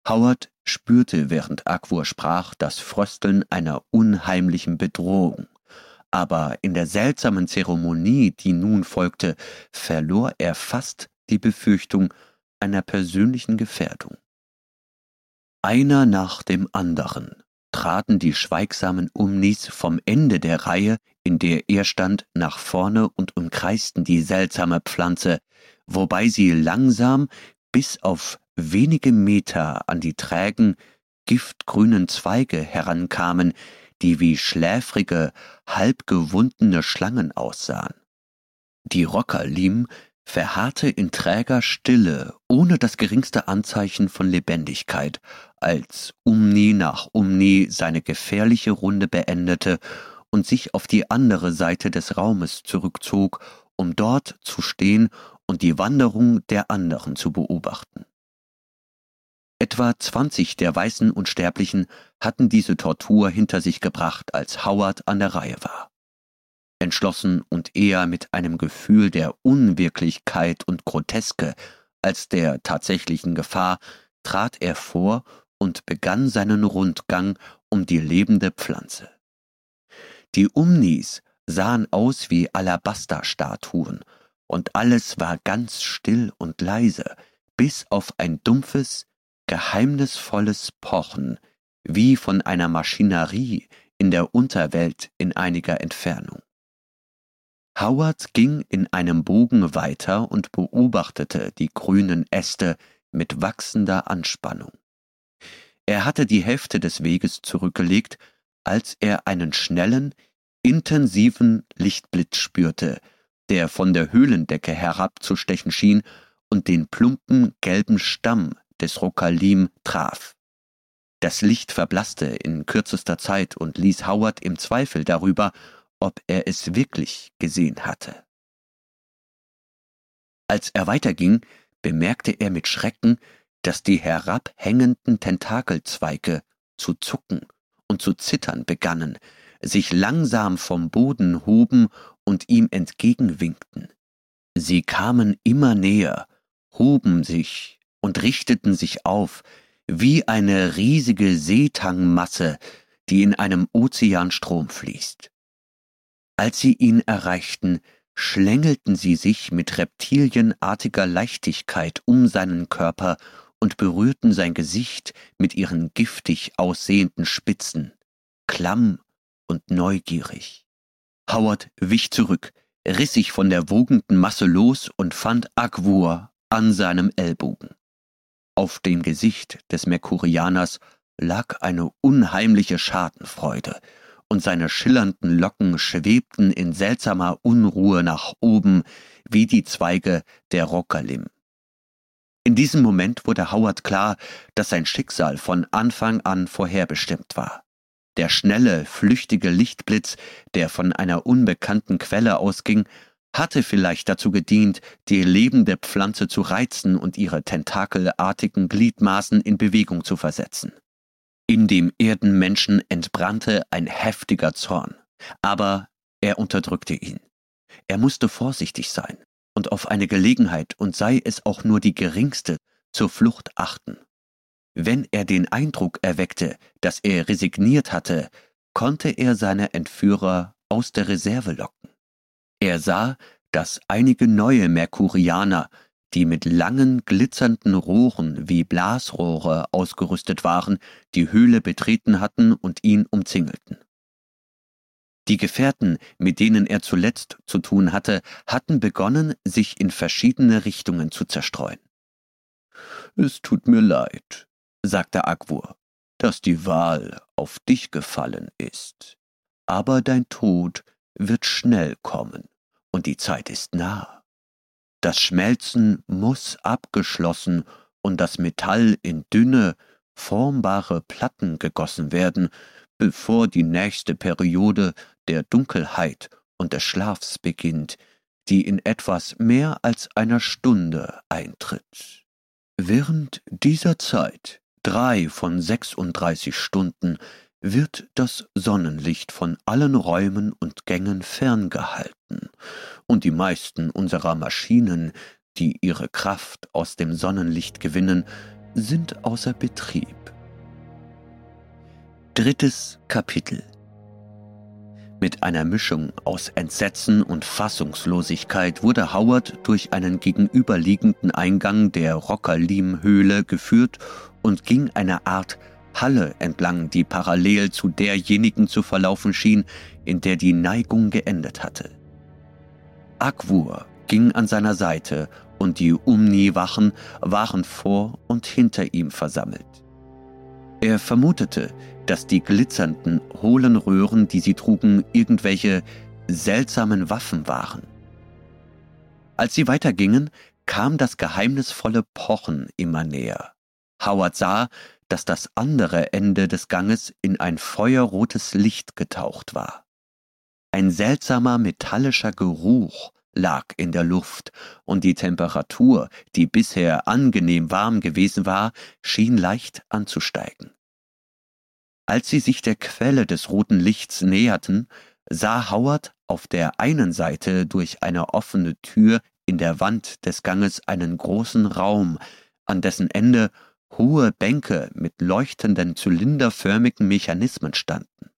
Speaker 1: Howard spürte, während Akwur sprach, das Frösteln einer unheimlichen Bedrohung. Aber in der seltsamen Zeremonie, die nun folgte, verlor er fast die Befürchtung einer persönlichen Gefährdung. Einer nach dem anderen traten die schweigsamen Umnis vom Ende der Reihe, in der er stand, nach vorne und umkreisten die seltsame Pflanze, wobei sie langsam bis auf wenige Meter an die trägen, giftgrünen Zweige herankamen, die wie schläfrige, halbgewundene Schlangen aussahen. Die Rockerlim verharrte in träger Stille, ohne das geringste Anzeichen von Lebendigkeit, als Umni nach Umni seine gefährliche Runde beendete und sich auf die andere Seite des Raumes zurückzog, um dort zu stehen und die Wanderung der anderen zu beobachten. Etwa zwanzig der weißen Unsterblichen hatten diese Tortur hinter sich gebracht, als Howard an der Reihe war. Entschlossen und eher mit einem Gefühl der Unwirklichkeit und Groteske als der tatsächlichen Gefahr trat er vor und begann seinen Rundgang um die lebende Pflanze. Die Umnis sahen aus wie Alabasterstatuen, und alles war ganz still und leise, bis auf ein dumpfes, geheimnisvolles Pochen, wie von einer Maschinerie in der Unterwelt in einiger Entfernung. Howard ging in einem Bogen weiter und beobachtete die grünen Äste mit wachsender Anspannung. Er hatte die Hälfte des Weges zurückgelegt, als er einen schnellen, intensiven Lichtblitz spürte, der von der Höhlendecke herabzustechen schien und den plumpen gelben Stamm des Rokalim traf. Das Licht verblasste in kürzester Zeit und ließ Howard im Zweifel darüber, ob er es wirklich gesehen hatte. Als er weiterging, bemerkte er mit Schrecken, dass die herabhängenden Tentakelzweige zu zucken und zu zittern begannen, sich langsam vom Boden hoben und ihm entgegenwinkten. Sie kamen immer näher, hoben sich und richteten sich auf, wie eine riesige Seetangmasse, die in einem Ozeanstrom fließt. Als sie ihn erreichten, schlängelten sie sich mit reptilienartiger Leichtigkeit um seinen Körper und berührten sein Gesicht mit ihren giftig aussehenden Spitzen, klamm und neugierig. Howard wich zurück, riss sich von der wogenden Masse los und fand Agwur an seinem Ellbogen. Auf dem Gesicht des Merkurianers lag eine unheimliche Schadenfreude, und seine schillernden Locken schwebten in seltsamer Unruhe nach oben wie die Zweige der Rockerlim. In diesem Moment wurde Howard klar, dass sein Schicksal von Anfang an vorherbestimmt war. Der schnelle, flüchtige Lichtblitz, der von einer unbekannten Quelle ausging, hatte vielleicht dazu gedient, die lebende Pflanze zu reizen und ihre tentakelartigen Gliedmaßen in Bewegung zu versetzen. In dem Erdenmenschen entbrannte ein heftiger Zorn, aber er unterdrückte ihn. Er musste vorsichtig sein und auf eine Gelegenheit, und sei es auch nur die geringste, zur Flucht achten. Wenn er den Eindruck erweckte, dass er resigniert hatte, konnte er seine Entführer aus der Reserve locken. Er sah, dass einige neue Merkurianer, die mit langen, glitzernden Rohren wie Blasrohre ausgerüstet waren, die Höhle betreten hatten und ihn umzingelten. Die Gefährten, mit denen er zuletzt zu tun hatte, hatten begonnen, sich in verschiedene Richtungen zu zerstreuen. Es tut mir leid, sagte Agwur, dass die Wahl auf dich gefallen ist. Aber dein Tod wird schnell kommen, und die Zeit ist nah. Das Schmelzen muss abgeschlossen und das Metall in dünne, formbare Platten gegossen werden, bevor die nächste Periode der Dunkelheit und des Schlafs beginnt, die in etwas mehr als einer Stunde eintritt. Während dieser Zeit drei von 36 Stunden wird das Sonnenlicht von allen Räumen und Gängen ferngehalten, und die meisten unserer Maschinen, die ihre Kraft aus dem Sonnenlicht gewinnen, sind außer Betrieb. Drittes Kapitel mit einer Mischung aus Entsetzen und Fassungslosigkeit wurde Howard durch einen gegenüberliegenden Eingang der Rockerlim-Höhle geführt und ging eine Art Halle entlang, die parallel zu derjenigen zu verlaufen schien, in der die Neigung geendet hatte. Akwur ging an seiner Seite und die Umni-Wachen waren vor und hinter ihm versammelt. Er vermutete, dass die glitzernden, hohlen Röhren, die sie trugen, irgendwelche seltsamen Waffen waren. Als sie weitergingen, kam das geheimnisvolle Pochen immer näher. Howard sah, dass das andere Ende des Ganges in ein feuerrotes Licht getaucht war. Ein seltsamer metallischer Geruch lag in der Luft, und die Temperatur, die bisher angenehm warm gewesen war, schien leicht anzusteigen. Als sie sich der Quelle des roten Lichts näherten, sah Howard auf der einen Seite durch eine offene Tür in der Wand des Ganges einen großen Raum, an dessen Ende hohe Bänke mit leuchtenden zylinderförmigen Mechanismen standen.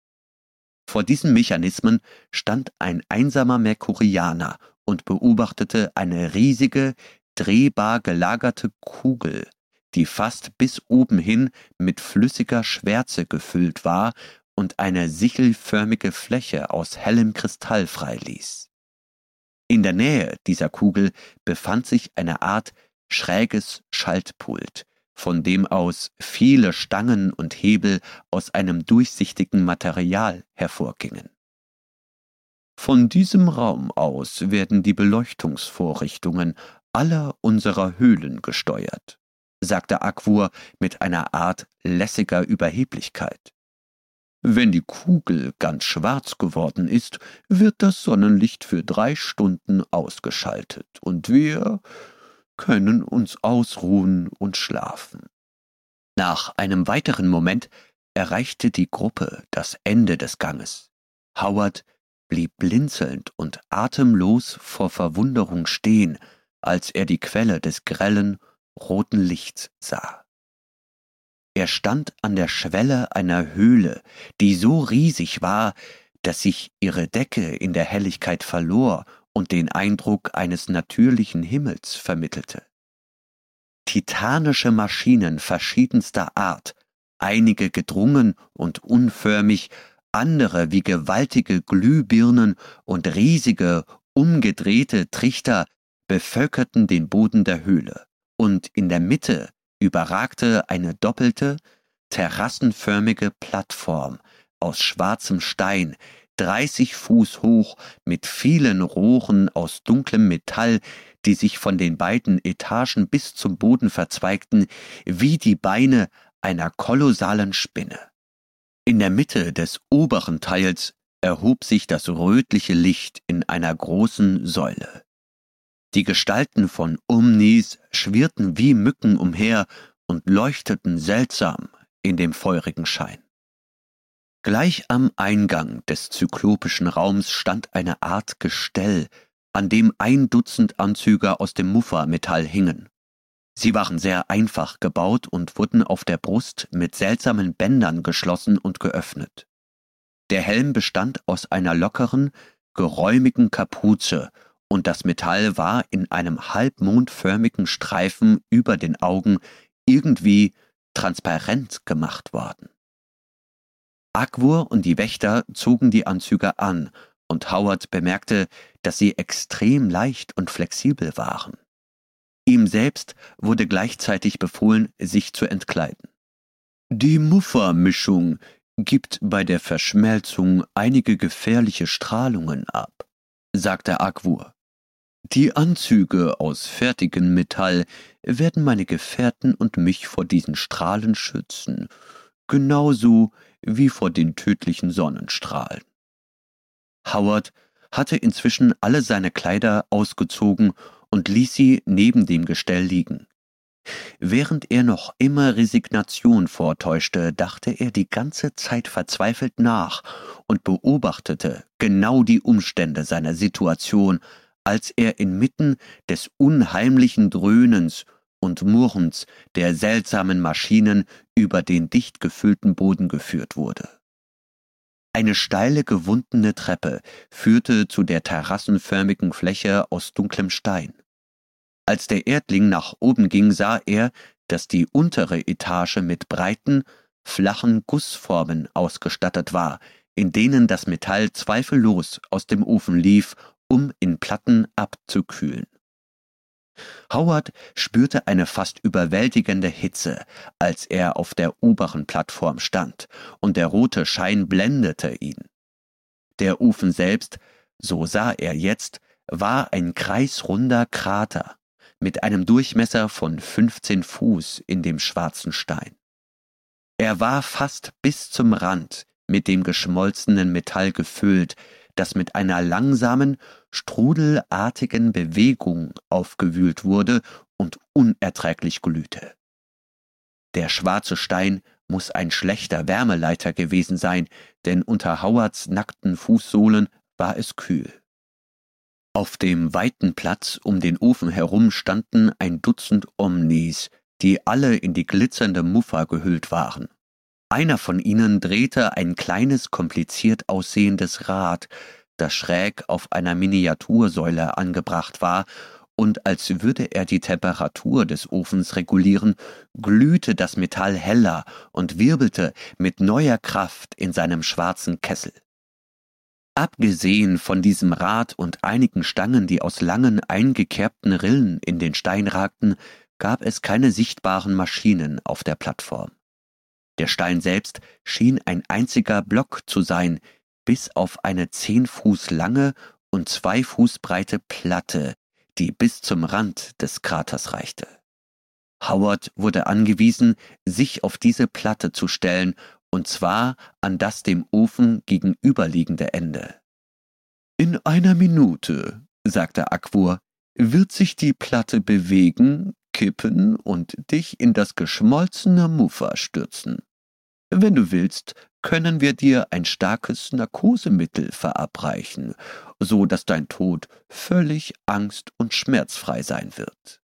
Speaker 1: Vor diesen Mechanismen stand ein einsamer Merkurianer und beobachtete eine riesige, drehbar gelagerte Kugel, die fast bis oben hin mit flüssiger Schwärze gefüllt war und eine sichelförmige Fläche aus hellem Kristall freiließ. In der Nähe dieser Kugel befand sich eine Art schräges Schaltpult, von dem aus viele Stangen und Hebel aus einem durchsichtigen Material hervorgingen. Von diesem Raum aus werden die Beleuchtungsvorrichtungen aller unserer Höhlen gesteuert, sagte Aquur mit einer Art lässiger Überheblichkeit. Wenn die Kugel ganz schwarz geworden ist, wird das Sonnenlicht für drei Stunden ausgeschaltet und wir können uns ausruhen und schlafen. Nach einem weiteren Moment erreichte die Gruppe das Ende des Ganges. Howard blieb blinzelnd und atemlos vor Verwunderung stehen, als er die Quelle des grellen, roten Lichts sah. Er stand an der Schwelle einer Höhle, die so riesig war, dass sich ihre Decke in der Helligkeit verlor und den Eindruck eines natürlichen Himmels vermittelte. Titanische Maschinen verschiedenster Art, einige gedrungen und unförmig, andere wie gewaltige Glühbirnen und riesige, umgedrehte Trichter bevölkerten den Boden der Höhle, und in der Mitte überragte eine doppelte, terrassenförmige Plattform aus schwarzem Stein, dreißig Fuß hoch, mit vielen Rohren aus dunklem Metall, die sich von den beiden Etagen bis zum Boden verzweigten, wie die Beine einer kolossalen Spinne. In der Mitte des oberen Teils erhob sich das rötliche Licht in einer großen Säule. Die Gestalten von Umnis schwirrten wie Mücken umher und leuchteten seltsam in dem feurigen Schein. Gleich am Eingang des zyklopischen Raums stand eine Art Gestell, an dem ein Dutzend Anzüge aus dem Muffa-Metall hingen. Sie waren sehr einfach gebaut und wurden auf der Brust mit seltsamen Bändern geschlossen und geöffnet. Der Helm bestand aus einer lockeren, geräumigen Kapuze, und das Metall war in einem halbmondförmigen Streifen über den Augen irgendwie transparent gemacht worden. Agwur und die Wächter zogen die Anzüge an, und Howard bemerkte, dass sie extrem leicht und flexibel waren. Ihm selbst wurde gleichzeitig befohlen, sich zu entkleiden. Die Muffa-Mischung gibt bei der Verschmelzung einige gefährliche Strahlungen ab, sagte Agwur. Die Anzüge aus fertigem Metall werden meine Gefährten und mich vor diesen Strahlen schützen, genauso wie vor den tödlichen Sonnenstrahlen. Howard hatte inzwischen alle seine Kleider ausgezogen und ließ sie neben dem Gestell liegen. Während er noch immer Resignation vortäuschte, dachte er die ganze Zeit verzweifelt nach und beobachtete genau die Umstände seiner Situation, als er inmitten des unheimlichen Dröhnens und Murrens der seltsamen Maschinen über den dicht gefüllten Boden geführt wurde. Eine steile gewundene Treppe führte zu der terrassenförmigen Fläche aus dunklem Stein. Als der Erdling nach oben ging, sah er, dass die untere Etage mit breiten, flachen Gussformen ausgestattet war, in denen das Metall zweifellos aus dem Ofen lief, um in Platten abzukühlen. Howard spürte eine fast überwältigende Hitze, als er auf der oberen Plattform stand, und der rote Schein blendete ihn. Der Ofen selbst, so sah er jetzt, war ein kreisrunder Krater mit einem Durchmesser von 15 Fuß in dem schwarzen Stein. Er war fast bis zum Rand mit dem geschmolzenen Metall gefüllt, das mit einer langsamen, strudelartigen Bewegung aufgewühlt wurde und unerträglich glühte. Der schwarze Stein muss ein schlechter Wärmeleiter gewesen sein, denn unter Howards nackten Fußsohlen war es kühl. Auf dem weiten Platz um den Ofen herum standen ein Dutzend Omnis, die alle in die glitzernde Muffa gehüllt waren. Einer von ihnen drehte ein kleines, kompliziert aussehendes Rad, das schräg auf einer Miniatursäule angebracht war und als würde er die Temperatur des Ofens regulieren, glühte das Metall heller und wirbelte mit neuer Kraft in seinem schwarzen Kessel. Abgesehen von diesem Rad und einigen Stangen, die aus langen eingekerbten Rillen in den Stein ragten, gab es keine sichtbaren Maschinen auf der Plattform. Der Stein selbst schien ein einziger Block zu sein, bis auf eine zehn Fuß lange und zwei Fuß breite Platte, die bis zum Rand des Kraters reichte. Howard wurde angewiesen, sich auf diese Platte zu stellen, und zwar an das dem Ofen gegenüberliegende Ende. In einer Minute, sagte Akwur, wird sich die Platte bewegen, kippen und dich in das geschmolzene Muffa stürzen. Wenn du willst, können wir dir ein starkes Narkosemittel verabreichen, so dass dein Tod völlig angst- und schmerzfrei sein wird.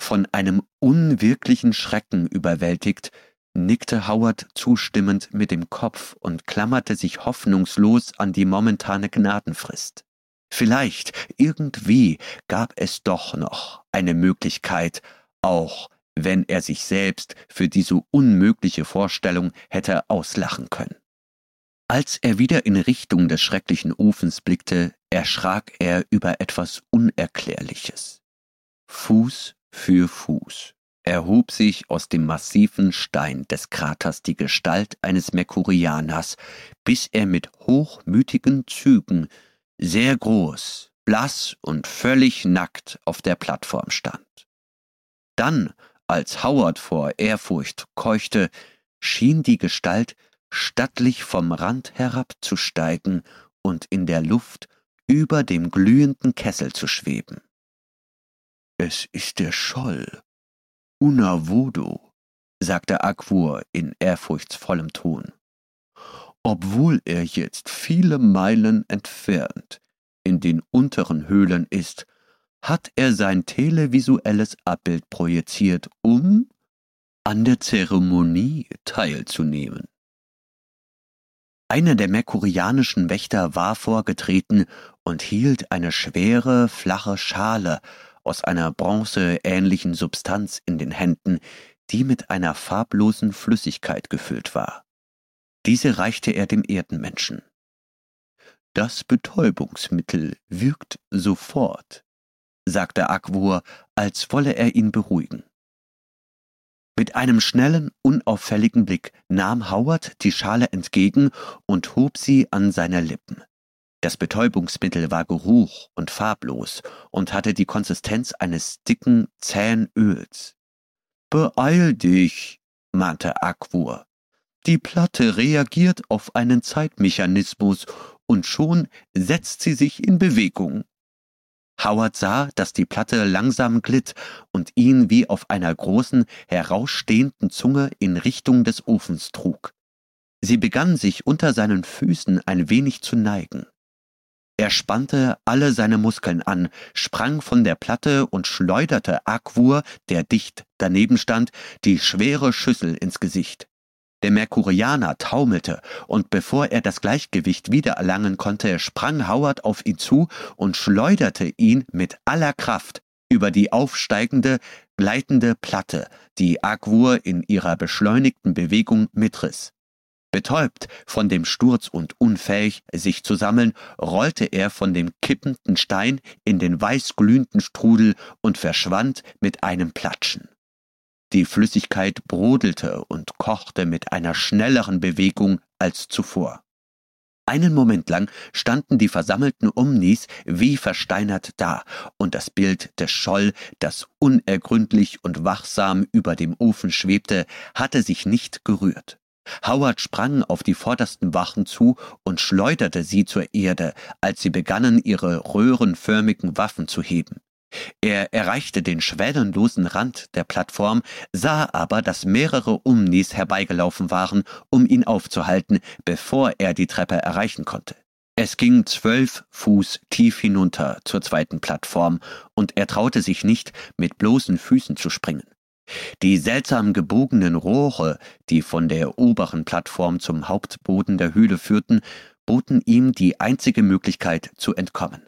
Speaker 1: Von einem unwirklichen Schrecken überwältigt, nickte Howard zustimmend mit dem Kopf und klammerte sich hoffnungslos an die momentane Gnadenfrist. Vielleicht, irgendwie gab es doch noch eine Möglichkeit, auch wenn er sich selbst für diese unmögliche Vorstellung hätte auslachen können. Als er wieder in Richtung des schrecklichen Ofens blickte, erschrak er über etwas Unerklärliches. Fuß für Fuß erhob sich aus dem massiven Stein des Kraters die Gestalt eines Merkurianers, bis er mit hochmütigen Zügen, sehr groß, blass und völlig nackt auf der Plattform stand. Dann als Howard vor Ehrfurcht keuchte, schien die Gestalt stattlich vom Rand herabzusteigen und in der Luft über dem glühenden Kessel zu schweben. Es ist der Scholl. Unavodo, sagte Akwur in ehrfurchtsvollem Ton. Obwohl er jetzt viele Meilen entfernt in den unteren Höhlen ist, hat er sein televisuelles Abbild projiziert, um an der Zeremonie teilzunehmen. Einer der merkurianischen Wächter war vorgetreten und hielt eine schwere, flache Schale aus einer bronzeähnlichen Substanz in den Händen, die mit einer farblosen Flüssigkeit gefüllt war. Diese reichte er dem Erdenmenschen. Das Betäubungsmittel wirkt sofort, sagte Akwur, als wolle er ihn beruhigen. Mit einem schnellen, unauffälligen Blick nahm Howard die Schale entgegen und hob sie an seine Lippen. Das Betäubungsmittel war geruch und farblos und hatte die Konsistenz eines dicken, zähen Öls. Beeil dich, mahnte Akwur. Die Platte reagiert auf einen Zeitmechanismus und schon setzt sie sich in Bewegung. Howard sah, dass die Platte langsam glitt und ihn wie auf einer großen, herausstehenden Zunge in Richtung des Ofens trug. Sie begann sich unter seinen Füßen ein wenig zu neigen. Er spannte alle seine Muskeln an, sprang von der Platte und schleuderte Akwur, der dicht daneben stand, die schwere Schüssel ins Gesicht. Der Merkurianer taumelte, und bevor er das Gleichgewicht wiedererlangen konnte, sprang Howard auf ihn zu und schleuderte ihn mit aller Kraft über die aufsteigende, gleitende Platte, die Agwur in ihrer beschleunigten Bewegung mitriss. Betäubt von dem Sturz und unfähig, sich zu sammeln, rollte er von dem kippenden Stein in den weißglühenden Strudel und verschwand mit einem Platschen. Die Flüssigkeit brodelte und kochte mit einer schnelleren Bewegung als zuvor. Einen Moment lang standen die versammelten Umnis wie versteinert da, und das Bild des Scholl, das unergründlich und wachsam über dem Ofen schwebte, hatte sich nicht gerührt. Howard sprang auf die vordersten Wachen zu und schleuderte sie zur Erde, als sie begannen, ihre röhrenförmigen Waffen zu heben. Er erreichte den schwellenlosen Rand der Plattform, sah aber, dass mehrere Umnis herbeigelaufen waren, um ihn aufzuhalten, bevor er die Treppe erreichen konnte. Es ging zwölf Fuß tief hinunter zur zweiten Plattform, und er traute sich nicht, mit bloßen Füßen zu springen. Die seltsam gebogenen Rohre, die von der oberen Plattform zum Hauptboden der Höhle führten, boten ihm die einzige Möglichkeit zu entkommen.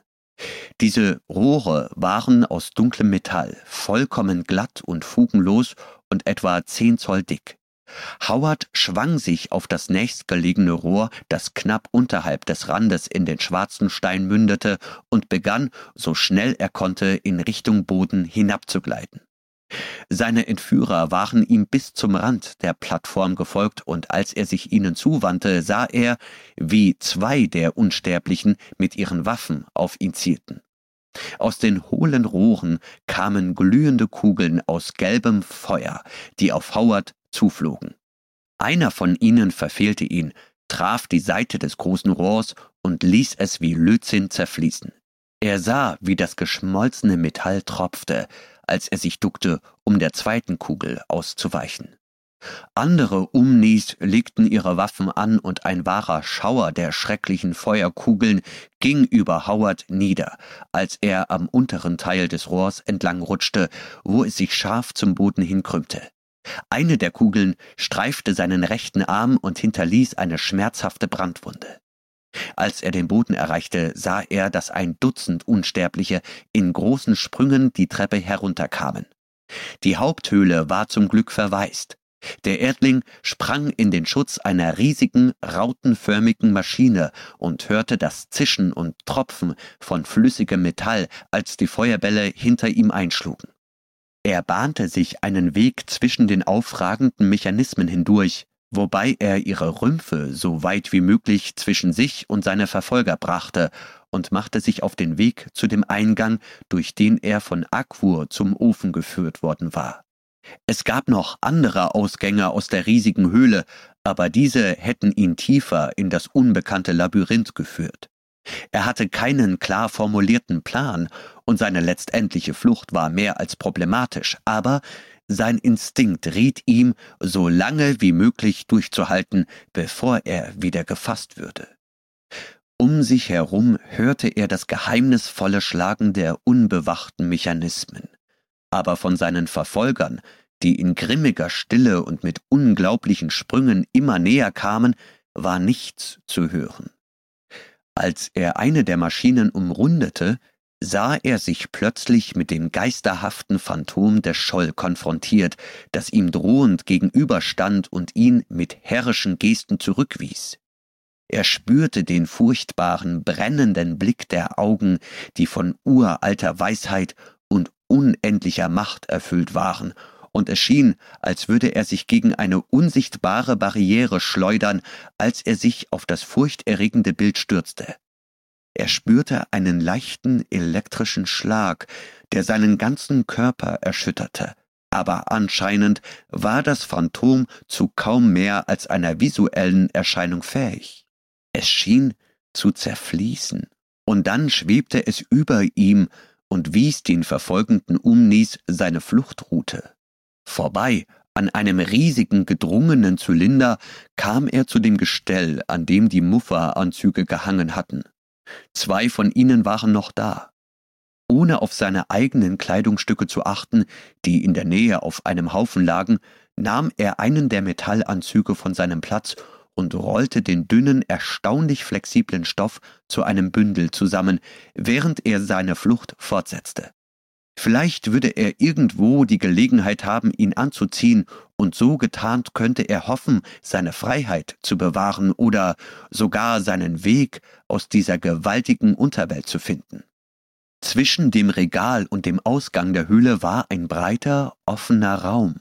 Speaker 1: Diese Rohre waren aus dunklem Metall, vollkommen glatt und fugenlos und etwa zehn Zoll dick. Howard schwang sich auf das nächstgelegene Rohr, das knapp unterhalb des Randes in den schwarzen Stein mündete, und begann, so schnell er konnte, in Richtung Boden hinabzugleiten. Seine Entführer waren ihm bis zum Rand der Plattform gefolgt, und als er sich ihnen zuwandte, sah er, wie zwei der Unsterblichen mit ihren Waffen auf ihn zielten. Aus den hohlen Rohren kamen glühende Kugeln aus gelbem Feuer, die auf Howard zuflogen. Einer von ihnen verfehlte ihn, traf die Seite des großen Rohrs und ließ es wie Lötzinn zerfließen. Er sah, wie das geschmolzene Metall tropfte, als er sich duckte, um der zweiten Kugel auszuweichen. Andere Umnis legten ihre Waffen an und ein wahrer Schauer der schrecklichen Feuerkugeln ging über Howard nieder, als er am unteren Teil des Rohrs entlang rutschte, wo es sich scharf zum Boden hinkrümmte. Eine der Kugeln streifte seinen rechten Arm und hinterließ eine schmerzhafte Brandwunde. Als er den Boden erreichte, sah er, dass ein Dutzend Unsterbliche in großen Sprüngen die Treppe herunterkamen. Die Haupthöhle war zum Glück verwaist. Der Erdling sprang in den Schutz einer riesigen, rautenförmigen Maschine und hörte das Zischen und Tropfen von flüssigem Metall, als die Feuerbälle hinter ihm einschlugen. Er bahnte sich einen Weg zwischen den aufragenden Mechanismen hindurch, wobei er ihre Rümpfe so weit wie möglich zwischen sich und seine Verfolger brachte und machte sich auf den Weg zu dem Eingang, durch den er von Akwur zum Ofen geführt worden war. Es gab noch andere Ausgänge aus der riesigen Höhle, aber diese hätten ihn tiefer in das unbekannte Labyrinth geführt. Er hatte keinen klar formulierten Plan, und seine letztendliche Flucht war mehr als problematisch, aber sein Instinkt riet ihm, so lange wie möglich durchzuhalten, bevor er wieder gefasst würde. Um sich herum hörte er das geheimnisvolle Schlagen der unbewachten Mechanismen. Aber von seinen Verfolgern, die in grimmiger Stille und mit unglaublichen Sprüngen immer näher kamen, war nichts zu hören. Als er eine der Maschinen umrundete, sah er sich plötzlich mit dem geisterhaften Phantom der Scholl konfrontiert, das ihm drohend gegenüberstand und ihn mit herrischen Gesten zurückwies. Er spürte den furchtbaren, brennenden Blick der Augen, die von uralter Weisheit und unendlicher Macht erfüllt waren, und es schien, als würde er sich gegen eine unsichtbare Barriere schleudern, als er sich auf das furchterregende Bild stürzte. Er spürte einen leichten elektrischen Schlag, der seinen ganzen Körper erschütterte. Aber anscheinend war das Phantom zu kaum mehr als einer visuellen Erscheinung fähig. Es schien zu zerfließen, und dann schwebte es über ihm und wies den verfolgenden Umnis seine Fluchtroute. Vorbei an einem riesigen gedrungenen Zylinder kam er zu dem Gestell, an dem die Muffa-Anzüge gehangen hatten. Zwei von ihnen waren noch da. Ohne auf seine eigenen Kleidungsstücke zu achten, die in der Nähe auf einem Haufen lagen, nahm er einen der Metallanzüge von seinem Platz und rollte den dünnen, erstaunlich flexiblen Stoff zu einem Bündel zusammen, während er seine Flucht fortsetzte. Vielleicht würde er irgendwo die Gelegenheit haben, ihn anzuziehen, und so getarnt könnte er hoffen, seine Freiheit zu bewahren oder sogar seinen Weg aus dieser gewaltigen Unterwelt zu finden. Zwischen dem Regal und dem Ausgang der Höhle war ein breiter, offener Raum.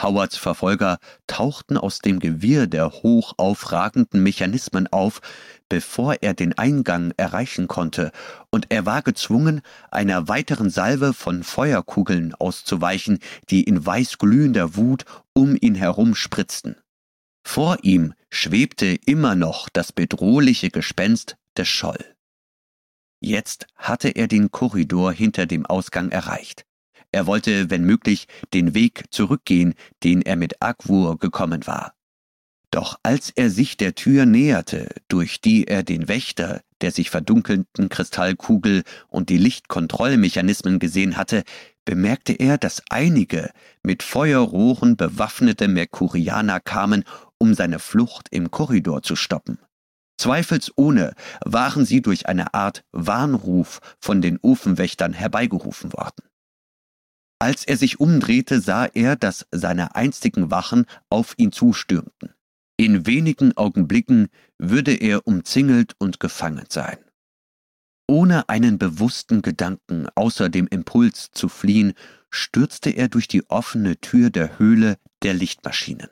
Speaker 1: Howards Verfolger tauchten aus dem Gewirr der hoch aufragenden Mechanismen auf, bevor er den Eingang erreichen konnte, und er war gezwungen, einer weiteren Salve von Feuerkugeln auszuweichen, die in weißglühender Wut um ihn herum spritzten. Vor ihm schwebte immer noch das bedrohliche Gespenst des Scholl. Jetzt hatte er den Korridor hinter dem Ausgang erreicht. Er wollte, wenn möglich, den Weg zurückgehen, den er mit Agwur gekommen war. Doch als er sich der Tür näherte, durch die er den Wächter der sich verdunkelnden Kristallkugel und die Lichtkontrollmechanismen gesehen hatte, bemerkte er, dass einige mit Feuerrohren bewaffnete Merkurianer kamen, um seine Flucht im Korridor zu stoppen. Zweifelsohne waren sie durch eine Art Warnruf von den Ofenwächtern herbeigerufen worden. Als er sich umdrehte, sah er, dass seine einstigen Wachen auf ihn zustürmten. In wenigen Augenblicken würde er umzingelt und gefangen sein. Ohne einen bewussten Gedanken außer dem Impuls zu fliehen, stürzte er durch die offene Tür der Höhle der Lichtmaschinen.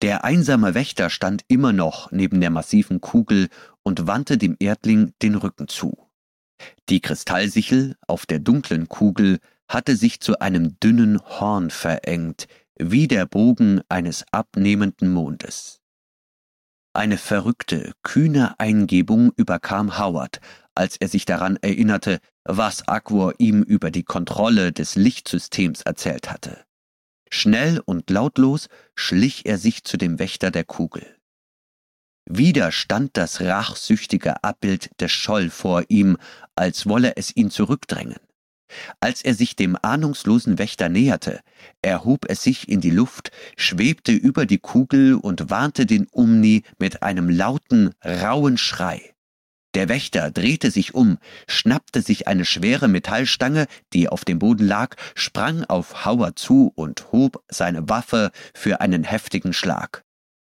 Speaker 1: Der einsame Wächter stand immer noch neben der massiven Kugel und wandte dem Erdling den Rücken zu. Die Kristallsichel auf der dunklen Kugel hatte sich zu einem dünnen Horn verengt, wie der Bogen eines abnehmenden Mondes. Eine verrückte, kühne Eingebung überkam Howard, als er sich daran erinnerte, was Aquor ihm über die Kontrolle des Lichtsystems erzählt hatte. Schnell und lautlos schlich er sich zu dem Wächter der Kugel. Wieder stand das rachsüchtige Abbild des Scholl vor ihm, als wolle es ihn zurückdrängen. Als er sich dem ahnungslosen Wächter näherte, erhob es sich in die Luft, schwebte über die Kugel und warnte den Umni mit einem lauten, rauen Schrei. Der Wächter drehte sich um, schnappte sich eine schwere Metallstange, die auf dem Boden lag, sprang auf Howard zu und hob seine Waffe für einen heftigen Schlag.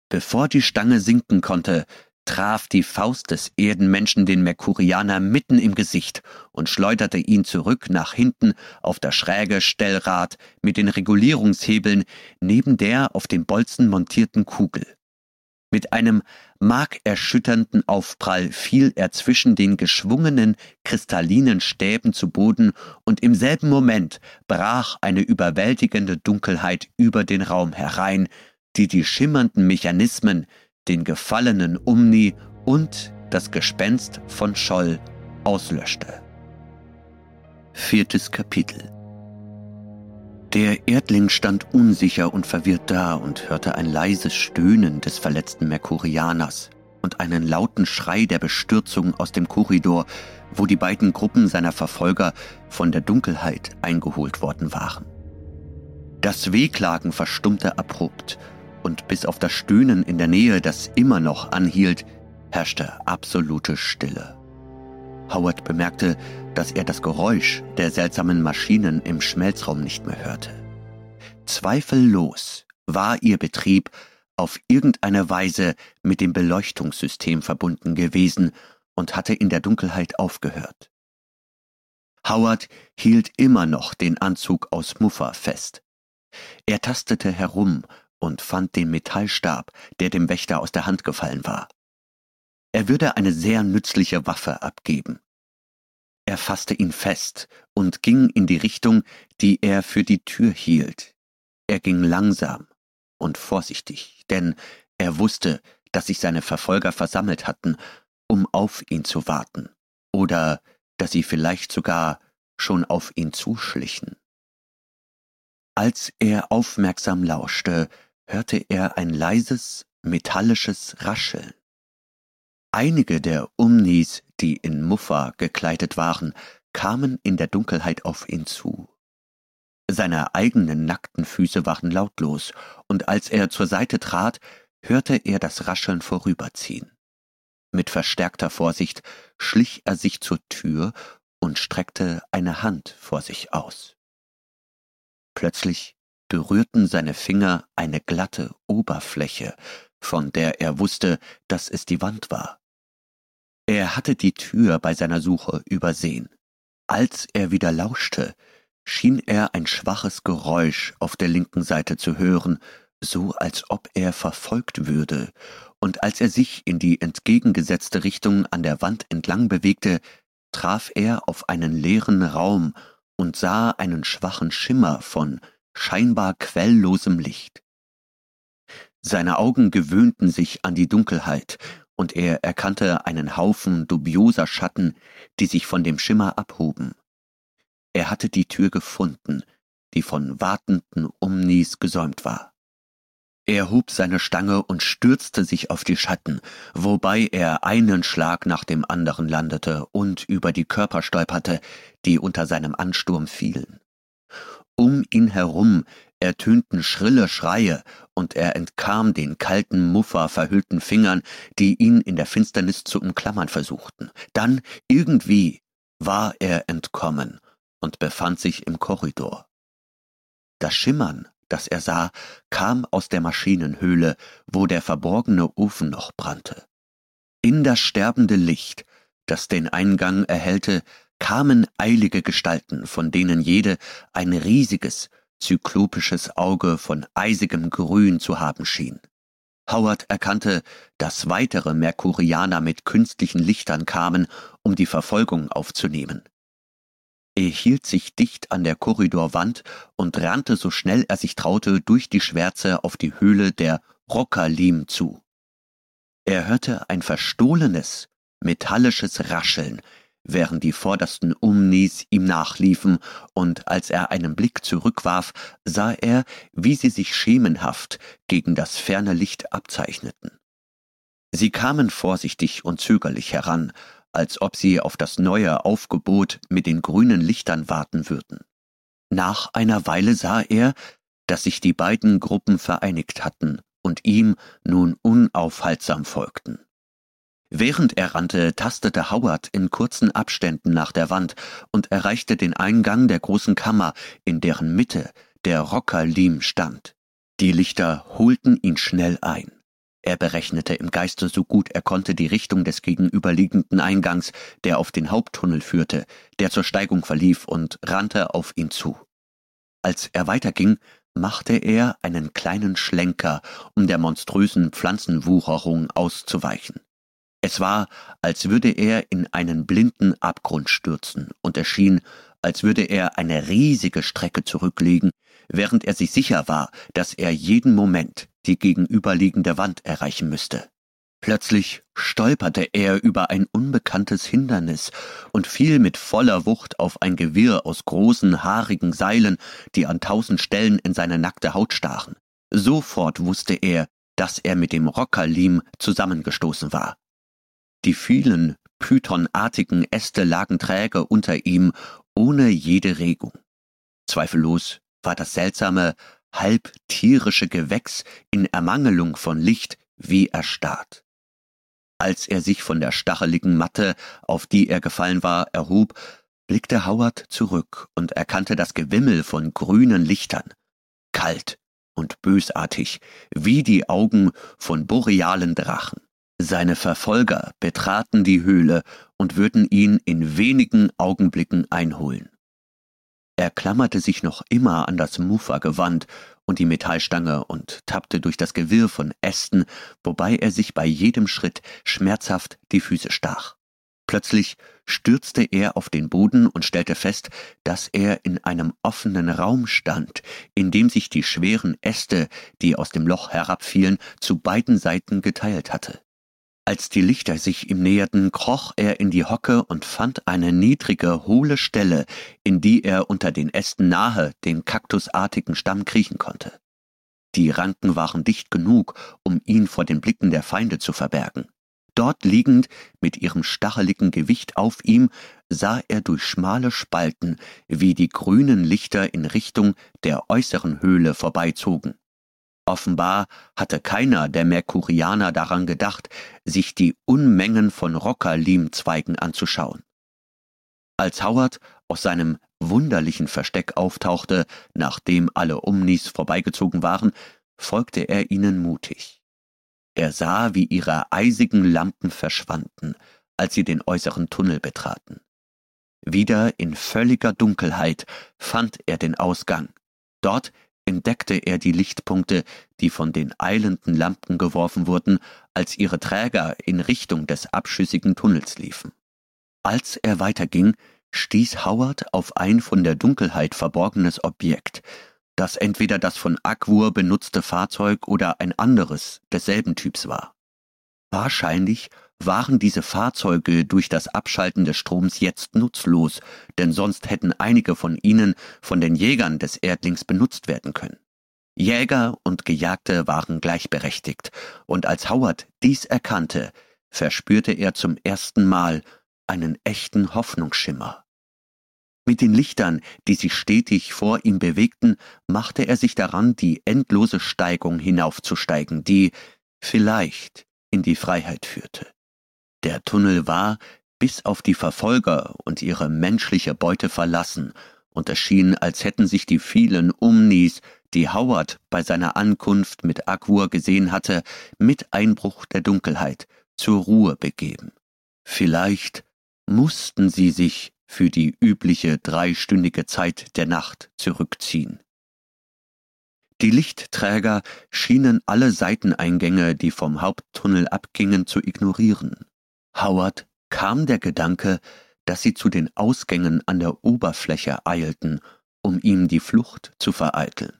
Speaker 1: Bevor die Stange sinken konnte, traf die Faust des Erdenmenschen den Merkurianer mitten im Gesicht und schleuderte ihn zurück nach hinten auf das schräge Stellrad mit den Regulierungshebeln neben der auf dem Bolzen montierten Kugel. Mit einem markerschütternden Aufprall fiel er zwischen den geschwungenen, kristallinen Stäben zu Boden, und im selben Moment brach eine überwältigende Dunkelheit über den Raum herein, die die schimmernden Mechanismen, den gefallenen Umni und das Gespenst von Scholl auslöschte. Viertes Kapitel der Erdling stand unsicher und verwirrt da und hörte ein leises Stöhnen des verletzten Merkurianers und einen lauten Schrei der Bestürzung aus dem Korridor, wo die beiden Gruppen seiner Verfolger von der Dunkelheit eingeholt worden waren. Das Wehklagen verstummte abrupt, und bis auf das Stöhnen in der Nähe, das immer noch anhielt, herrschte absolute Stille. Howard bemerkte, dass er das Geräusch der seltsamen Maschinen im Schmelzraum nicht mehr hörte. Zweifellos war ihr Betrieb auf irgendeine Weise mit dem Beleuchtungssystem verbunden gewesen und hatte in der Dunkelheit aufgehört. Howard hielt immer noch den Anzug aus Muffa fest. Er tastete herum und fand den Metallstab, der dem Wächter aus der Hand gefallen war. Er würde eine sehr nützliche Waffe abgeben. Er fasste ihn fest und ging in die Richtung, die er für die Tür hielt. Er ging langsam und vorsichtig, denn er wusste, dass sich seine Verfolger versammelt hatten, um auf ihn zu warten, oder dass sie vielleicht sogar schon auf ihn zuschlichen. Als er aufmerksam lauschte, hörte er ein leises, metallisches Rascheln. Einige der Umnis, die in Muffa gekleidet waren, kamen in der Dunkelheit auf ihn zu. Seine eigenen nackten Füße waren lautlos, und als er zur Seite trat, hörte er das Rascheln vorüberziehen. Mit verstärkter Vorsicht schlich er sich zur Tür und streckte eine Hand vor sich aus. Plötzlich berührten seine Finger eine glatte Oberfläche, von der er wusste, dass es die Wand war. Er hatte die Tür bei seiner Suche übersehen. Als er wieder lauschte, schien er ein schwaches Geräusch auf der linken Seite zu hören, so als ob er verfolgt würde, und als er sich in die entgegengesetzte Richtung an der Wand entlang bewegte, traf er auf einen leeren Raum und sah einen schwachen Schimmer von scheinbar quelllosem Licht. Seine Augen gewöhnten sich an die Dunkelheit, und er erkannte einen Haufen dubioser Schatten, die sich von dem Schimmer abhoben. Er hatte die Tür gefunden, die von wartenden Umnis gesäumt war. Er hob seine Stange und stürzte sich auf die Schatten, wobei er einen Schlag nach dem anderen landete und über die Körper stolperte, die unter seinem Ansturm fielen. Um ihn herum ertönten schrille Schreie und er entkam den kalten, Muffer verhüllten Fingern, die ihn in der Finsternis zu umklammern versuchten. Dann, irgendwie, war er entkommen und befand sich im Korridor. Das Schimmern, das er sah, kam aus der Maschinenhöhle, wo der verborgene Ofen noch brannte. In das sterbende Licht, das den Eingang erhellte, kamen eilige Gestalten, von denen jede ein riesiges, zyklopisches Auge von eisigem Grün zu haben schien. Howard erkannte, dass weitere Merkurianer mit künstlichen Lichtern kamen, um die Verfolgung aufzunehmen. Er hielt sich dicht an der Korridorwand und rannte so schnell er sich traute durch die Schwärze auf die Höhle der Rockerlim zu. Er hörte ein verstohlenes, metallisches Rascheln, während die vordersten Umnis ihm nachliefen, und als er einen Blick zurückwarf, sah er, wie sie sich schemenhaft gegen das ferne Licht abzeichneten. Sie kamen vorsichtig und zögerlich heran, als ob sie auf das neue Aufgebot mit den grünen Lichtern warten würden. Nach einer Weile sah er, dass sich die beiden Gruppen vereinigt hatten und ihm nun unaufhaltsam folgten. Während er rannte, tastete Howard in kurzen Abständen nach der Wand und erreichte den Eingang der großen Kammer, in deren Mitte der Rocker Lim stand. Die Lichter holten ihn schnell ein. Er berechnete im Geiste so gut er konnte die Richtung des gegenüberliegenden Eingangs, der auf den Haupttunnel führte, der zur Steigung verlief, und rannte auf ihn zu. Als er weiterging, machte er einen kleinen Schlenker, um der monströsen Pflanzenwucherung auszuweichen. Es war, als würde er in einen blinden Abgrund stürzen, und es schien, als würde er eine riesige Strecke zurücklegen, während er sich sicher war, dass er jeden Moment die gegenüberliegende Wand erreichen müsste. Plötzlich stolperte er über ein unbekanntes Hindernis und fiel mit voller Wucht auf ein Gewirr aus großen, haarigen Seilen, die an tausend Stellen in seine nackte Haut stachen. Sofort wusste er, dass er mit dem Rockerlim zusammengestoßen war. Die vielen, pythonartigen Äste lagen träge unter ihm, ohne jede Regung. Zweifellos war das seltsame, halb tierische Gewächs in Ermangelung von Licht wie erstarrt. Als er sich von der stacheligen Matte, auf die er gefallen war, erhob, blickte Howard zurück und erkannte das Gewimmel von grünen Lichtern, kalt und bösartig, wie die Augen von borealen Drachen. Seine Verfolger betraten die Höhle und würden ihn in wenigen Augenblicken einholen. Er klammerte sich noch immer an das Mufa-Gewand und die Metallstange und tappte durch das Gewirr von Ästen, wobei er sich bei jedem Schritt schmerzhaft die Füße stach. Plötzlich stürzte er auf den Boden und stellte fest, dass er in einem offenen Raum stand, in dem sich die schweren Äste, die aus dem Loch herabfielen, zu beiden Seiten geteilt hatte. Als die Lichter sich ihm näherten, kroch er in die Hocke und fand eine niedrige, hohle Stelle, in die er unter den Ästen nahe dem kaktusartigen Stamm kriechen konnte. Die Ranken waren dicht genug, um ihn vor den Blicken der Feinde zu verbergen. Dort liegend, mit ihrem stacheligen Gewicht auf ihm, sah er durch schmale Spalten, wie die grünen Lichter in Richtung der äußeren Höhle vorbeizogen. Offenbar hatte keiner der Merkurianer daran gedacht, sich die Unmengen von Rockerlimzweigen anzuschauen. Als Howard aus seinem wunderlichen Versteck auftauchte, nachdem alle Umnis vorbeigezogen waren, folgte er ihnen mutig. Er sah, wie ihre eisigen Lampen verschwanden, als sie den äußeren Tunnel betraten. Wieder in völliger Dunkelheit fand er den Ausgang. Dort entdeckte er die Lichtpunkte, die von den eilenden Lampen geworfen wurden, als ihre Träger in Richtung des abschüssigen Tunnels liefen. Als er weiterging, stieß Howard auf ein von der Dunkelheit verborgenes Objekt, das entweder das von Aquur benutzte Fahrzeug oder ein anderes desselben Typs war. Wahrscheinlich waren diese Fahrzeuge durch das Abschalten des Stroms jetzt nutzlos, denn sonst hätten einige von ihnen von den Jägern des Erdlings benutzt werden können. Jäger und Gejagte waren gleichberechtigt, und als Howard dies erkannte, verspürte er zum ersten Mal einen echten Hoffnungsschimmer. Mit den Lichtern, die sich stetig vor ihm bewegten, machte er sich daran, die endlose Steigung hinaufzusteigen, die vielleicht in die Freiheit führte. Der Tunnel war, bis auf die Verfolger und ihre menschliche Beute verlassen, und es schien, als hätten sich die vielen Umnis, die Howard bei seiner Ankunft mit Agur gesehen hatte, mit Einbruch der Dunkelheit zur Ruhe begeben. Vielleicht mussten sie sich für die übliche dreistündige Zeit der Nacht zurückziehen. Die Lichtträger schienen alle Seiteneingänge, die vom Haupttunnel abgingen, zu ignorieren. Howard kam der Gedanke, dass sie zu den Ausgängen an der Oberfläche eilten, um ihm die Flucht zu vereiteln.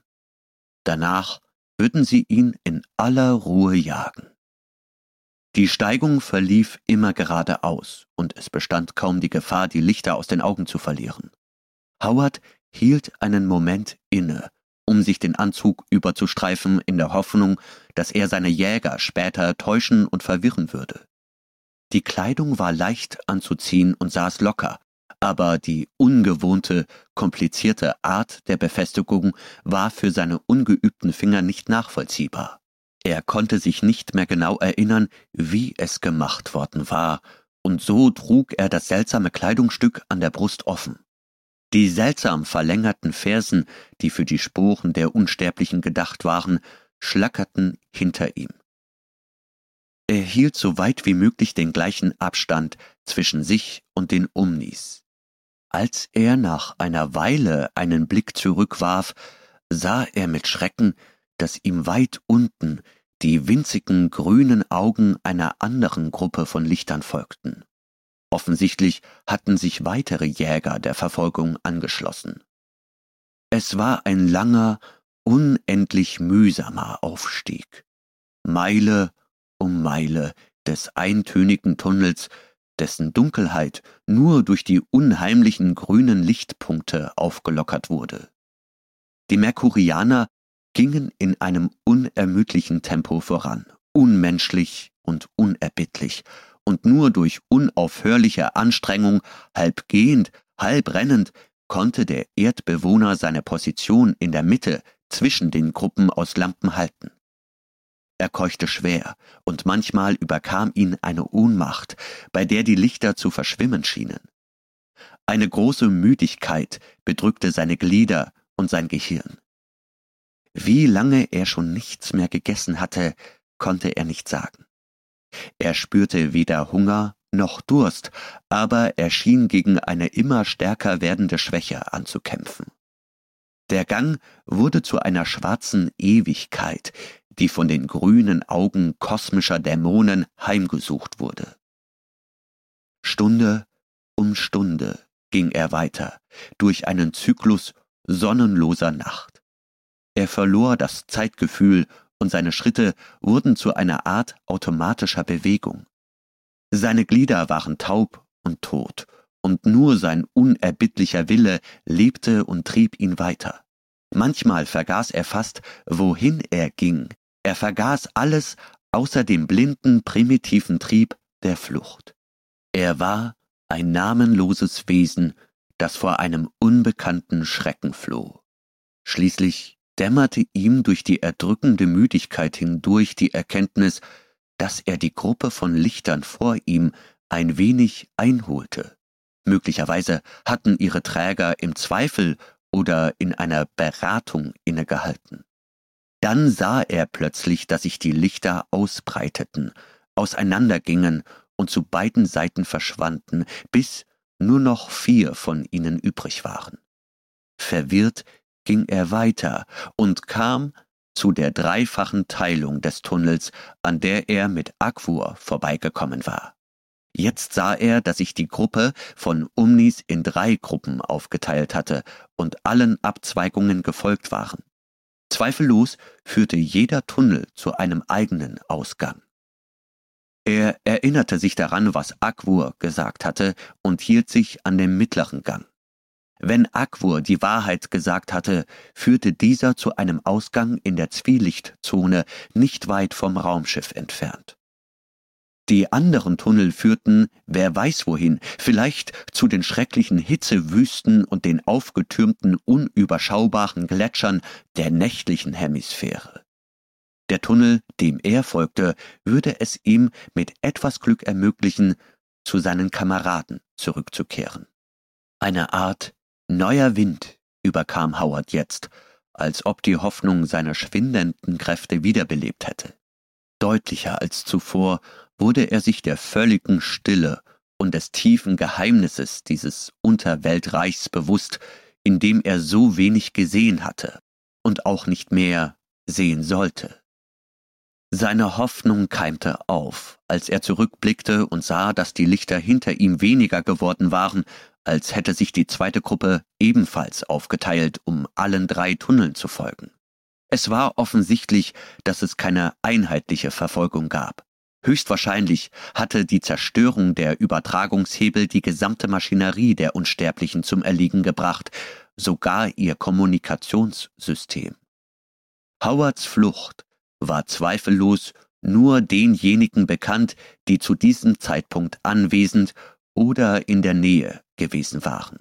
Speaker 1: Danach würden sie ihn in aller Ruhe jagen. Die Steigung verlief immer geradeaus, und es bestand kaum die Gefahr, die Lichter aus den Augen zu verlieren. Howard hielt einen Moment inne, um sich den Anzug überzustreifen, in der Hoffnung, dass er seine Jäger später täuschen und verwirren würde. Die Kleidung war leicht anzuziehen und saß locker, aber die ungewohnte, komplizierte Art der Befestigung war für seine ungeübten Finger nicht nachvollziehbar. Er konnte sich nicht mehr genau erinnern, wie es gemacht worden war, und so trug er das seltsame Kleidungsstück an der Brust offen. Die seltsam verlängerten Fersen, die für die Sporen der Unsterblichen gedacht waren, schlackerten hinter ihm. Er hielt so weit wie möglich den gleichen Abstand zwischen sich und den Umnis. Als er nach einer Weile einen Blick zurückwarf, sah er mit Schrecken, dass ihm weit unten die winzigen grünen Augen einer anderen Gruppe von Lichtern folgten. Offensichtlich hatten sich weitere Jäger der Verfolgung angeschlossen. Es war ein langer, unendlich mühsamer Aufstieg. Meile um Meile des eintönigen Tunnels, dessen Dunkelheit nur durch die unheimlichen grünen Lichtpunkte aufgelockert wurde. Die Merkurianer gingen in einem unermüdlichen Tempo voran, unmenschlich und unerbittlich, und nur durch unaufhörliche Anstrengung, halb gehend, halb rennend, konnte der Erdbewohner seine Position in der Mitte zwischen den Gruppen aus Lampen halten. Er keuchte schwer, und manchmal überkam ihn eine Ohnmacht, bei der die Lichter zu verschwimmen schienen. Eine große Müdigkeit bedrückte seine Glieder und sein Gehirn. Wie lange er schon nichts mehr gegessen hatte, konnte er nicht sagen. Er spürte weder Hunger noch Durst, aber er schien gegen eine immer stärker werdende Schwäche anzukämpfen. Der Gang wurde zu einer schwarzen Ewigkeit, die von den grünen Augen kosmischer Dämonen heimgesucht wurde. Stunde um Stunde ging er weiter, durch einen Zyklus sonnenloser Nacht. Er verlor das Zeitgefühl und seine Schritte wurden zu einer Art automatischer Bewegung. Seine Glieder waren taub und tot, und nur sein unerbittlicher Wille lebte und trieb ihn weiter. Manchmal vergaß er fast, wohin er ging, er vergaß alles außer dem blinden, primitiven Trieb der Flucht. Er war ein namenloses Wesen, das vor einem unbekannten Schrecken floh. Schließlich dämmerte ihm durch die erdrückende Müdigkeit hindurch die Erkenntnis, dass er die Gruppe von Lichtern vor ihm ein wenig einholte. Möglicherweise hatten ihre Träger im Zweifel oder in einer Beratung innegehalten. Dann sah er plötzlich, dass sich die Lichter ausbreiteten, auseinandergingen und zu beiden Seiten verschwanden, bis nur noch vier von ihnen übrig waren. Verwirrt ging er weiter und kam zu der dreifachen Teilung des Tunnels, an der er mit Aquur vorbeigekommen war. Jetzt sah er, dass sich die Gruppe von Umnis in drei Gruppen aufgeteilt hatte und allen Abzweigungen gefolgt waren. Zweifellos führte jeder Tunnel zu einem eigenen Ausgang. Er erinnerte sich daran, was Akwur gesagt hatte und hielt sich an dem mittleren Gang. Wenn Akwur die Wahrheit gesagt hatte, führte dieser zu einem Ausgang in der Zwielichtzone nicht weit vom Raumschiff entfernt. Die anderen Tunnel führten, wer weiß wohin, vielleicht zu den schrecklichen Hitzewüsten und den aufgetürmten, unüberschaubaren Gletschern der nächtlichen Hemisphäre. Der Tunnel, dem er folgte, würde es ihm mit etwas Glück ermöglichen, zu seinen Kameraden zurückzukehren. Eine Art neuer Wind überkam Howard jetzt, als ob die Hoffnung seine schwindenden Kräfte wiederbelebt hätte. Deutlicher als zuvor wurde er sich der völligen Stille und des tiefen Geheimnisses dieses Unterweltreichs bewusst, in dem er so wenig gesehen hatte und auch nicht mehr sehen sollte. Seine Hoffnung keimte auf, als er zurückblickte und sah, dass die Lichter hinter ihm weniger geworden waren, als hätte sich die zweite Gruppe ebenfalls aufgeteilt, um allen drei Tunneln zu folgen. Es war offensichtlich, dass es keine einheitliche Verfolgung gab. Höchstwahrscheinlich hatte die Zerstörung der Übertragungshebel die gesamte Maschinerie der Unsterblichen zum Erliegen gebracht, sogar ihr Kommunikationssystem. Howards Flucht war zweifellos nur denjenigen bekannt, die zu diesem Zeitpunkt anwesend oder in der Nähe gewesen waren.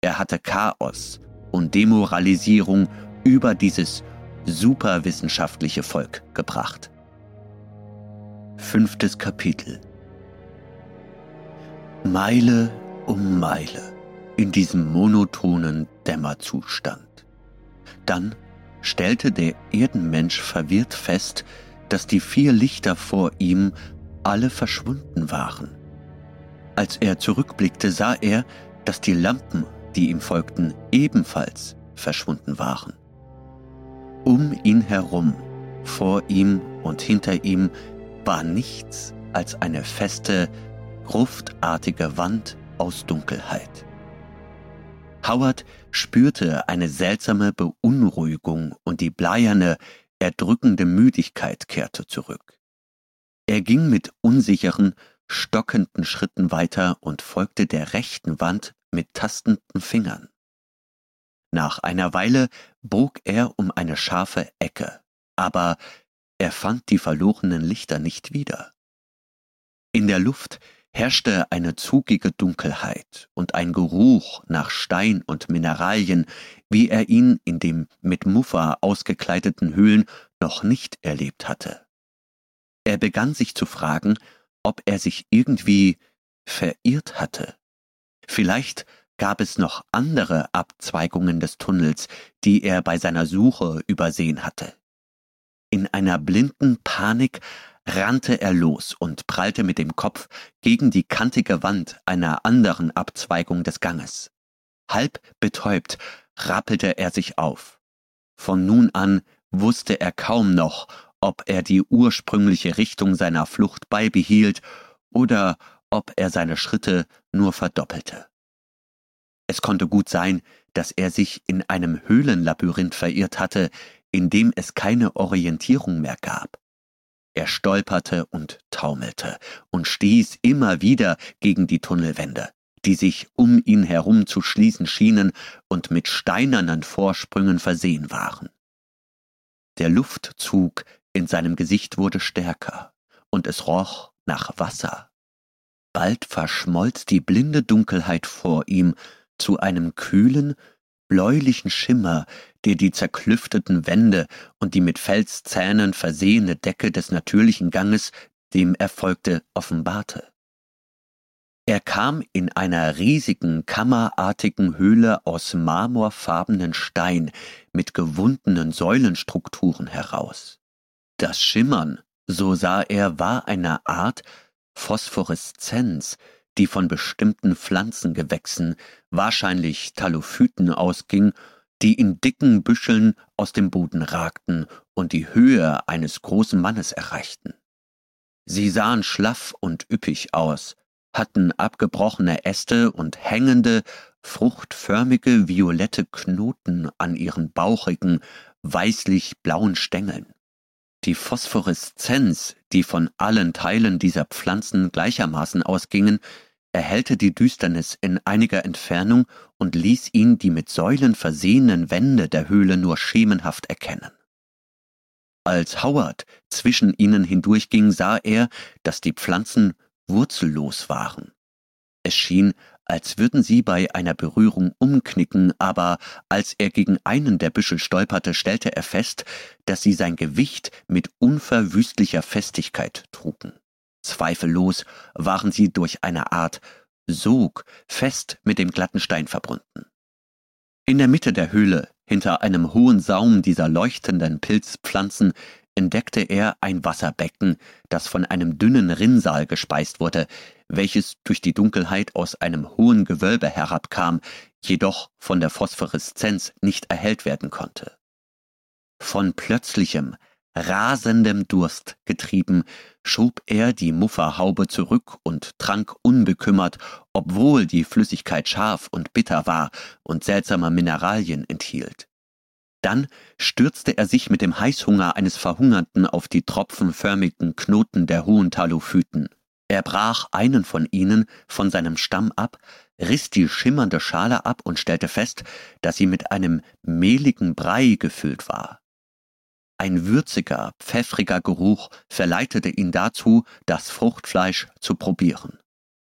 Speaker 1: Er hatte Chaos und Demoralisierung über dieses superwissenschaftliche Volk gebracht. Fünftes Kapitel Meile um Meile in diesem monotonen Dämmerzustand. Dann stellte der Erdenmensch verwirrt fest, dass die vier Lichter vor ihm alle verschwunden waren. Als er zurückblickte, sah er, dass die Lampen, die ihm folgten, ebenfalls verschwunden waren. Um ihn herum, vor ihm und hinter ihm war nichts als eine feste, gruftartige Wand aus Dunkelheit. Howard spürte eine seltsame Beunruhigung und die bleierne, erdrückende Müdigkeit kehrte zurück. Er ging mit unsicheren, stockenden Schritten weiter und folgte der rechten Wand mit tastenden Fingern. Nach einer Weile bog er um eine scharfe Ecke, aber er fand die verlorenen Lichter nicht wieder. In der Luft herrschte eine zugige Dunkelheit und ein Geruch nach Stein und Mineralien, wie er ihn in dem mit Muffa ausgekleideten Höhlen noch nicht erlebt hatte. Er begann sich zu fragen, ob er sich irgendwie verirrt hatte. Vielleicht gab es noch andere Abzweigungen des Tunnels, die er bei seiner Suche übersehen hatte. In einer blinden Panik rannte er los und prallte mit dem Kopf gegen die kantige Wand einer anderen Abzweigung des Ganges. Halb betäubt rappelte er sich auf. Von nun an wusste er kaum noch, ob er die ursprüngliche Richtung seiner Flucht beibehielt oder ob er seine Schritte nur verdoppelte. Es konnte gut sein, dass er sich in einem Höhlenlabyrinth verirrt hatte, in dem es keine Orientierung mehr gab. Er stolperte und taumelte und stieß immer wieder gegen die Tunnelwände, die sich um ihn herum zu schließen schienen und mit steinernen Vorsprüngen versehen waren. Der Luftzug in seinem Gesicht wurde stärker, und es roch nach Wasser. Bald verschmolz die blinde Dunkelheit vor ihm zu einem kühlen, bläulichen Schimmer, der die zerklüfteten Wände und die mit Felszähnen versehene Decke des natürlichen Ganges dem er folgte offenbarte. Er kam in einer riesigen, kammerartigen Höhle aus marmorfarbenen Stein mit gewundenen Säulenstrukturen heraus. Das Schimmern, so sah er, war eine Art Phosphoreszenz, die von bestimmten Pflanzengewächsen, wahrscheinlich Talophyten, ausging, die in dicken Büscheln aus dem Boden ragten und die Höhe eines großen Mannes erreichten. Sie sahen schlaff und üppig aus, hatten abgebrochene Äste und hängende, fruchtförmige violette Knoten an ihren bauchigen, weißlich-blauen Stängeln. Die Phosphoreszenz, die von allen Teilen dieser Pflanzen gleichermaßen ausgingen, erhellte die Düsternis in einiger Entfernung und ließ ihn die mit Säulen versehenen Wände der Höhle nur schemenhaft erkennen. als Howard zwischen ihnen hindurchging, sah er, dass die Pflanzen wurzellos waren. Es schien, als würden sie bei einer Berührung umknicken, aber als er gegen einen der Büschel stolperte, stellte er fest, dass sie sein Gewicht mit unverwüstlicher Festigkeit trugen. Zweifellos waren sie durch eine Art Sog fest mit dem glatten Stein verbunden. In der Mitte der Höhle, hinter einem hohen Saum dieser leuchtenden Pilzpflanzen, entdeckte er ein Wasserbecken, das von einem dünnen Rinnsal gespeist wurde, welches durch die Dunkelheit aus einem hohen Gewölbe herabkam, jedoch von der Phosphoreszenz nicht erhellt werden konnte. Von plötzlichem, rasendem Durst getrieben, schob er die Mufferhaube zurück und trank unbekümmert, obwohl die Flüssigkeit scharf und bitter war und seltsame Mineralien enthielt. Dann stürzte er sich mit dem Heißhunger eines Verhungerten auf die tropfenförmigen Knoten der hohen Talophyten. Er brach einen von ihnen von seinem Stamm ab, riss die schimmernde Schale ab und stellte fest, dass sie mit einem mehligen Brei gefüllt war. Ein würziger, pfeffriger Geruch verleitete ihn dazu, das Fruchtfleisch zu probieren.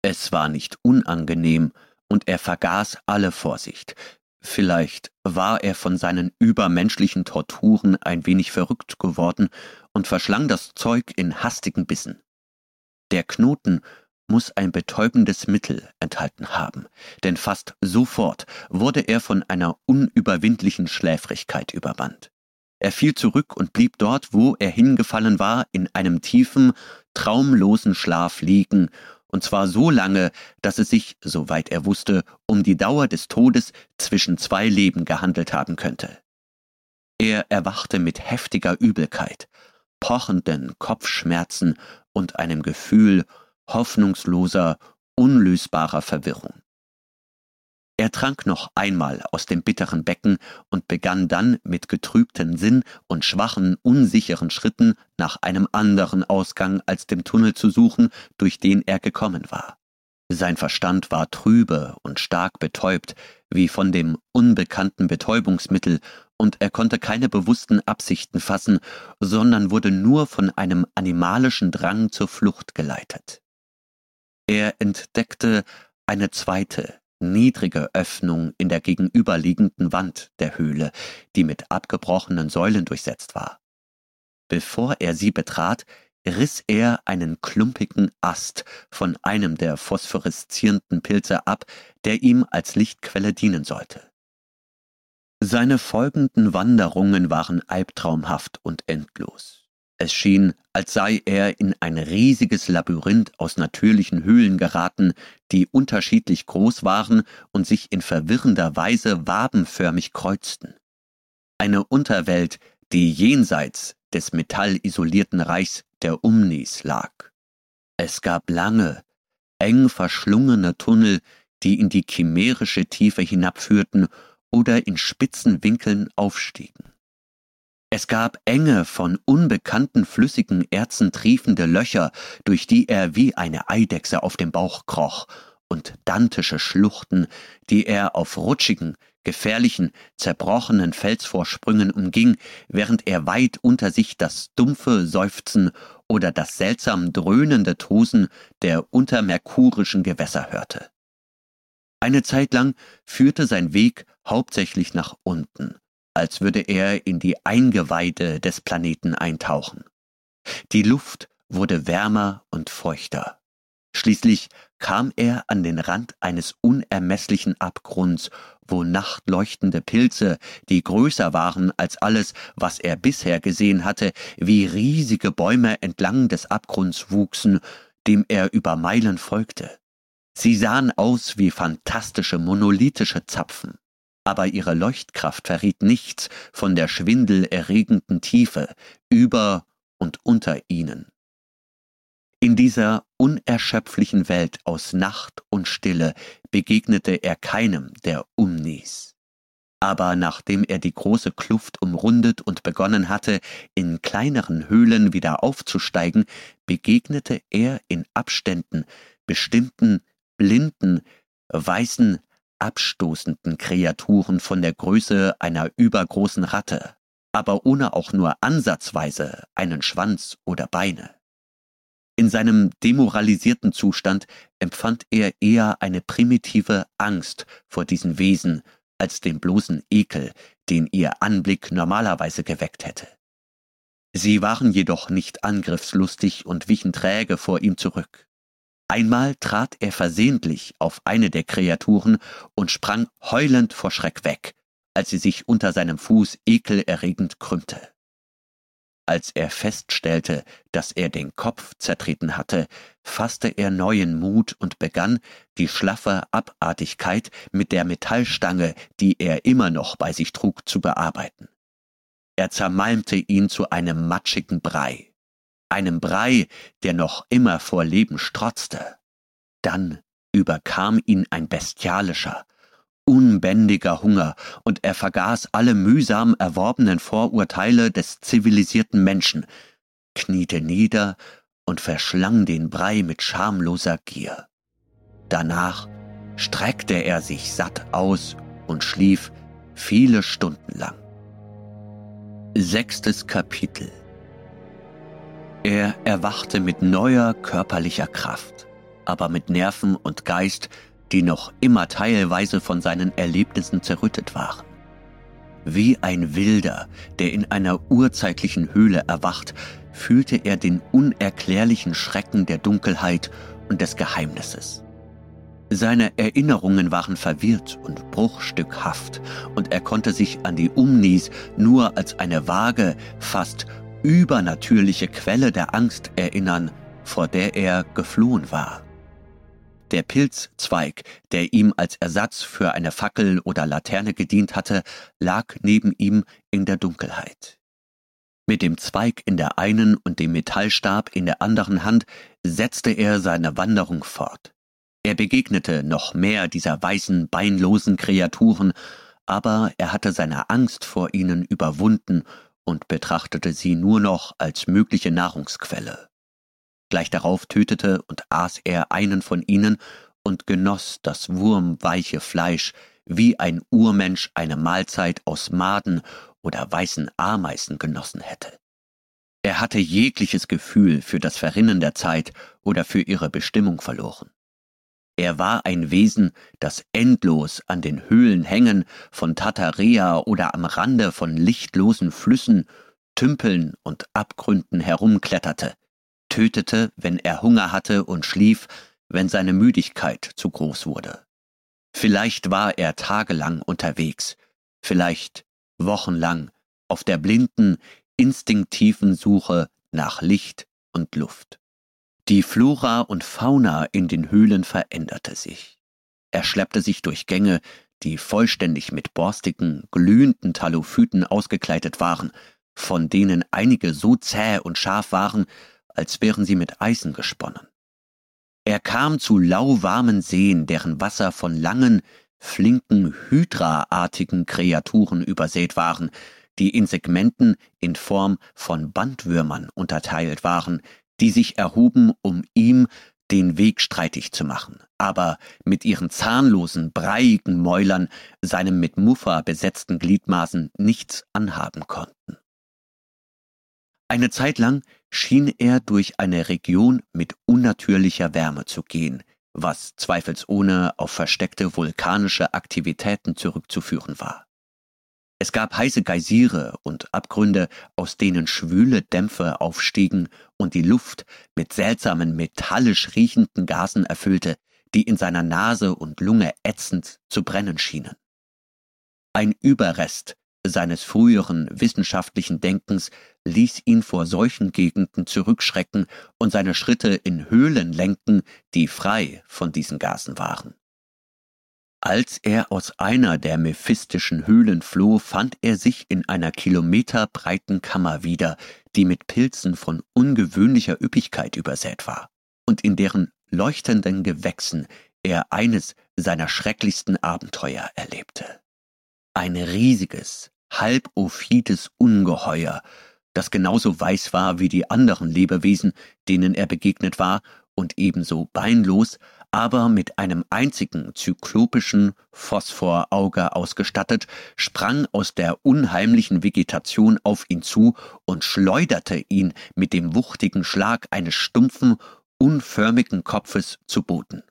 Speaker 1: Es war nicht unangenehm, und er vergaß alle Vorsicht. Vielleicht war er von seinen übermenschlichen Torturen ein wenig verrückt geworden und verschlang das Zeug in hastigen Bissen. Der Knoten muss ein betäubendes Mittel enthalten haben, denn fast sofort wurde er von einer unüberwindlichen Schläfrigkeit übermannt. Er fiel zurück und blieb dort, wo er hingefallen war, in einem tiefen, traumlosen Schlaf liegen, und zwar so lange, dass es sich, soweit er wusste, um die Dauer des Todes zwischen zwei Leben gehandelt haben könnte. Er erwachte mit heftiger Übelkeit, pochenden Kopfschmerzen und einem Gefühl hoffnungsloser, unlösbarer Verwirrung. Er trank noch einmal aus dem bitteren Becken und begann dann mit getrübtem Sinn und schwachen, unsicheren Schritten nach einem anderen Ausgang als dem Tunnel zu suchen, durch den er gekommen war. Sein Verstand war trübe und stark betäubt, wie von dem unbekannten Betäubungsmittel, und er konnte keine bewussten Absichten fassen, sondern wurde nur von einem animalischen Drang zur Flucht geleitet. Er entdeckte eine zweite, niedrige Öffnung in der gegenüberliegenden Wand der Höhle, die mit abgebrochenen Säulen durchsetzt war. Bevor er sie betrat, riss er einen klumpigen Ast von einem der phosphoreszierenden Pilze ab, der ihm als Lichtquelle dienen sollte. Seine folgenden Wanderungen waren albtraumhaft und endlos. Es schien, als sei er in ein riesiges Labyrinth aus natürlichen Höhlen geraten, die unterschiedlich groß waren und sich in verwirrender Weise wabenförmig kreuzten. Eine Unterwelt, die jenseits des metallisolierten Reichs der Umnis lag. Es gab lange, eng verschlungene Tunnel, die in die chimärische Tiefe hinabführten oder in spitzen Winkeln aufstiegen. Es gab enge, von unbekannten flüssigen Erzen triefende Löcher, durch die er wie eine Eidechse auf dem Bauch kroch, und dantische Schluchten, die er auf rutschigen, gefährlichen, zerbrochenen Felsvorsprüngen umging, während er weit unter sich das dumpfe Seufzen oder das seltsam dröhnende Tosen der untermerkurischen Gewässer hörte. Eine Zeit lang führte sein Weg hauptsächlich nach unten, als würde er in die Eingeweide des Planeten eintauchen. Die Luft wurde wärmer und feuchter. Schließlich kam er an den Rand eines unermesslichen Abgrunds, wo nachtleuchtende Pilze, die größer waren als alles, was er bisher gesehen hatte, wie riesige Bäume entlang des Abgrunds wuchsen, dem er über Meilen folgte. Sie sahen aus wie fantastische monolithische Zapfen aber ihre Leuchtkraft verriet nichts von der schwindelerregenden Tiefe über und unter ihnen. In dieser unerschöpflichen Welt aus Nacht und Stille begegnete er keinem der Umnis. Aber nachdem er die große Kluft umrundet und begonnen hatte, in kleineren Höhlen wieder aufzusteigen, begegnete er in Abständen bestimmten, blinden, weißen, abstoßenden Kreaturen von der Größe einer übergroßen Ratte. aber ohne auch nur ansatzweise einen Schwanz oder Beine. In seinem demoralisierten Zustand empfand er eher eine primitive Angst vor diesen Wesen als den bloßen Ekel, den ihr Anblick normalerweise geweckt hätte. Sie waren jedoch nicht angriffslustig und wichen träge vor ihm zurück. Einmal trat er versehentlich auf eine der Kreaturen und sprang heulend vor Schreck weg, als sie sich unter seinem Fuß ekelerregend krümmte. Als er feststellte, dass er den Kopf zertreten hatte, fasste er neuen Mut und begann, die schlaffe Abartigkeit mit der Metallstange, die er immer noch bei sich trug, zu bearbeiten. Er zermalmte ihn zu einem matschigen Brei, einem Brei, der noch immer vor Leben strotzte. Dann überkam ihn ein bestialischer, unbändiger Hunger, und er vergaß alle mühsam erworbenen Vorurteile des zivilisierten Menschen, kniete nieder und verschlang den Brei mit schamloser Gier. Danach streckte er sich satt aus und schlief viele Stunden lang. Sechstes Kapitel Er erwachte mit neuer körperlicher Kraft, aber mit Nerven und Geist, die noch immer teilweise von seinen Erlebnissen zerrüttet waren. Wie ein Wilder, der in einer urzeitlichen Höhle erwacht, fühlte er den unerklärlichen Schrecken der Dunkelheit und des Geheimnisses. Seine Erinnerungen waren verwirrt und bruchstückhaft, und er konnte sich an die Umnis nur als eine vage, fast übernatürliche Quelle der Angst erinnern, vor der er geflohen war. Der Pilzzweig, der ihm als Ersatz für eine Fackel oder Laterne gedient hatte, lag neben ihm in der Dunkelheit. Mit dem Zweig in der einen und dem Metallstab in der anderen Hand setzte er seine Wanderung fort. Er begegnete noch mehr dieser weißen, beinlosen Kreaturen, aber er hatte seine Angst vor ihnen überwunden und betrachtete sie nur noch als mögliche Nahrungsquelle. Gleich darauf tötete und aß er einen von ihnen und genoss das wurmweiche Fleisch, wie ein Urmensch eine Mahlzeit aus Maden oder weißen Ameisen genossen hätte. Er hatte jegliches Gefühl für das Verrinnen der Zeit oder für ihre Bestimmung verloren. Er war ein Wesen, das endlos an den Höhlenhängen von Tatarea oder am Rande von lichtlosen Flüssen, Tümpeln und Abgründen herumkletterte, tötete, wenn er Hunger hatte und schlief, wenn seine Müdigkeit zu groß wurde. Vielleicht war er tagelang unterwegs, vielleicht wochenlang auf der blinden, instinktiven Suche nach Licht und Luft. Die Flora und Fauna in den Höhlen veränderte sich. Er schleppte sich durch Gänge, die vollständig mit borstigen, glühenden Talophyten ausgekleidet waren, von denen einige so zäh und scharf waren, als wären sie mit Eisen gesponnen. Er kam zu lauwarmen Seen, deren Wasser von langen, flinken, hydraartigen Kreaturen übersät waren, die in Segmenten in Form von Bandwürmern unterteilt waren, die sich erhoben, um ihm den Weg streitig zu machen, aber mit ihren zahnlosen, breiigen Mäulern seinem mit Muffa besetzten Gliedmaßen nichts anhaben konnten. Eine Zeit lang schien er durch eine Region mit unnatürlicher Wärme zu gehen, was zweifelsohne auf versteckte vulkanische Aktivitäten zurückzuführen war. Es gab heiße Geysire und Abgründe, aus denen schwüle Dämpfe aufstiegen und die Luft mit seltsamen metallisch riechenden Gasen erfüllte, die in seiner Nase und Lunge ätzend zu brennen schienen. Ein Überrest seines früheren wissenschaftlichen Denkens ließ ihn vor solchen Gegenden zurückschrecken und seine Schritte in Höhlen lenken, die frei von diesen Gasen waren. Als er aus einer der mephistischen Höhlen floh, fand er sich in einer kilometerbreiten Kammer wieder, die mit Pilzen von ungewöhnlicher Üppigkeit übersät war, und in deren leuchtenden Gewächsen er eines seiner schrecklichsten Abenteuer erlebte. Ein riesiges, halbophides Ungeheuer, das genauso weiß war wie die anderen Lebewesen, denen er begegnet war, und ebenso beinlos, aber mit einem einzigen zyklopischen Phosphorauge ausgestattet, sprang aus der unheimlichen Vegetation auf ihn zu und schleuderte ihn mit dem wuchtigen Schlag eines stumpfen, unförmigen Kopfes zu Boden.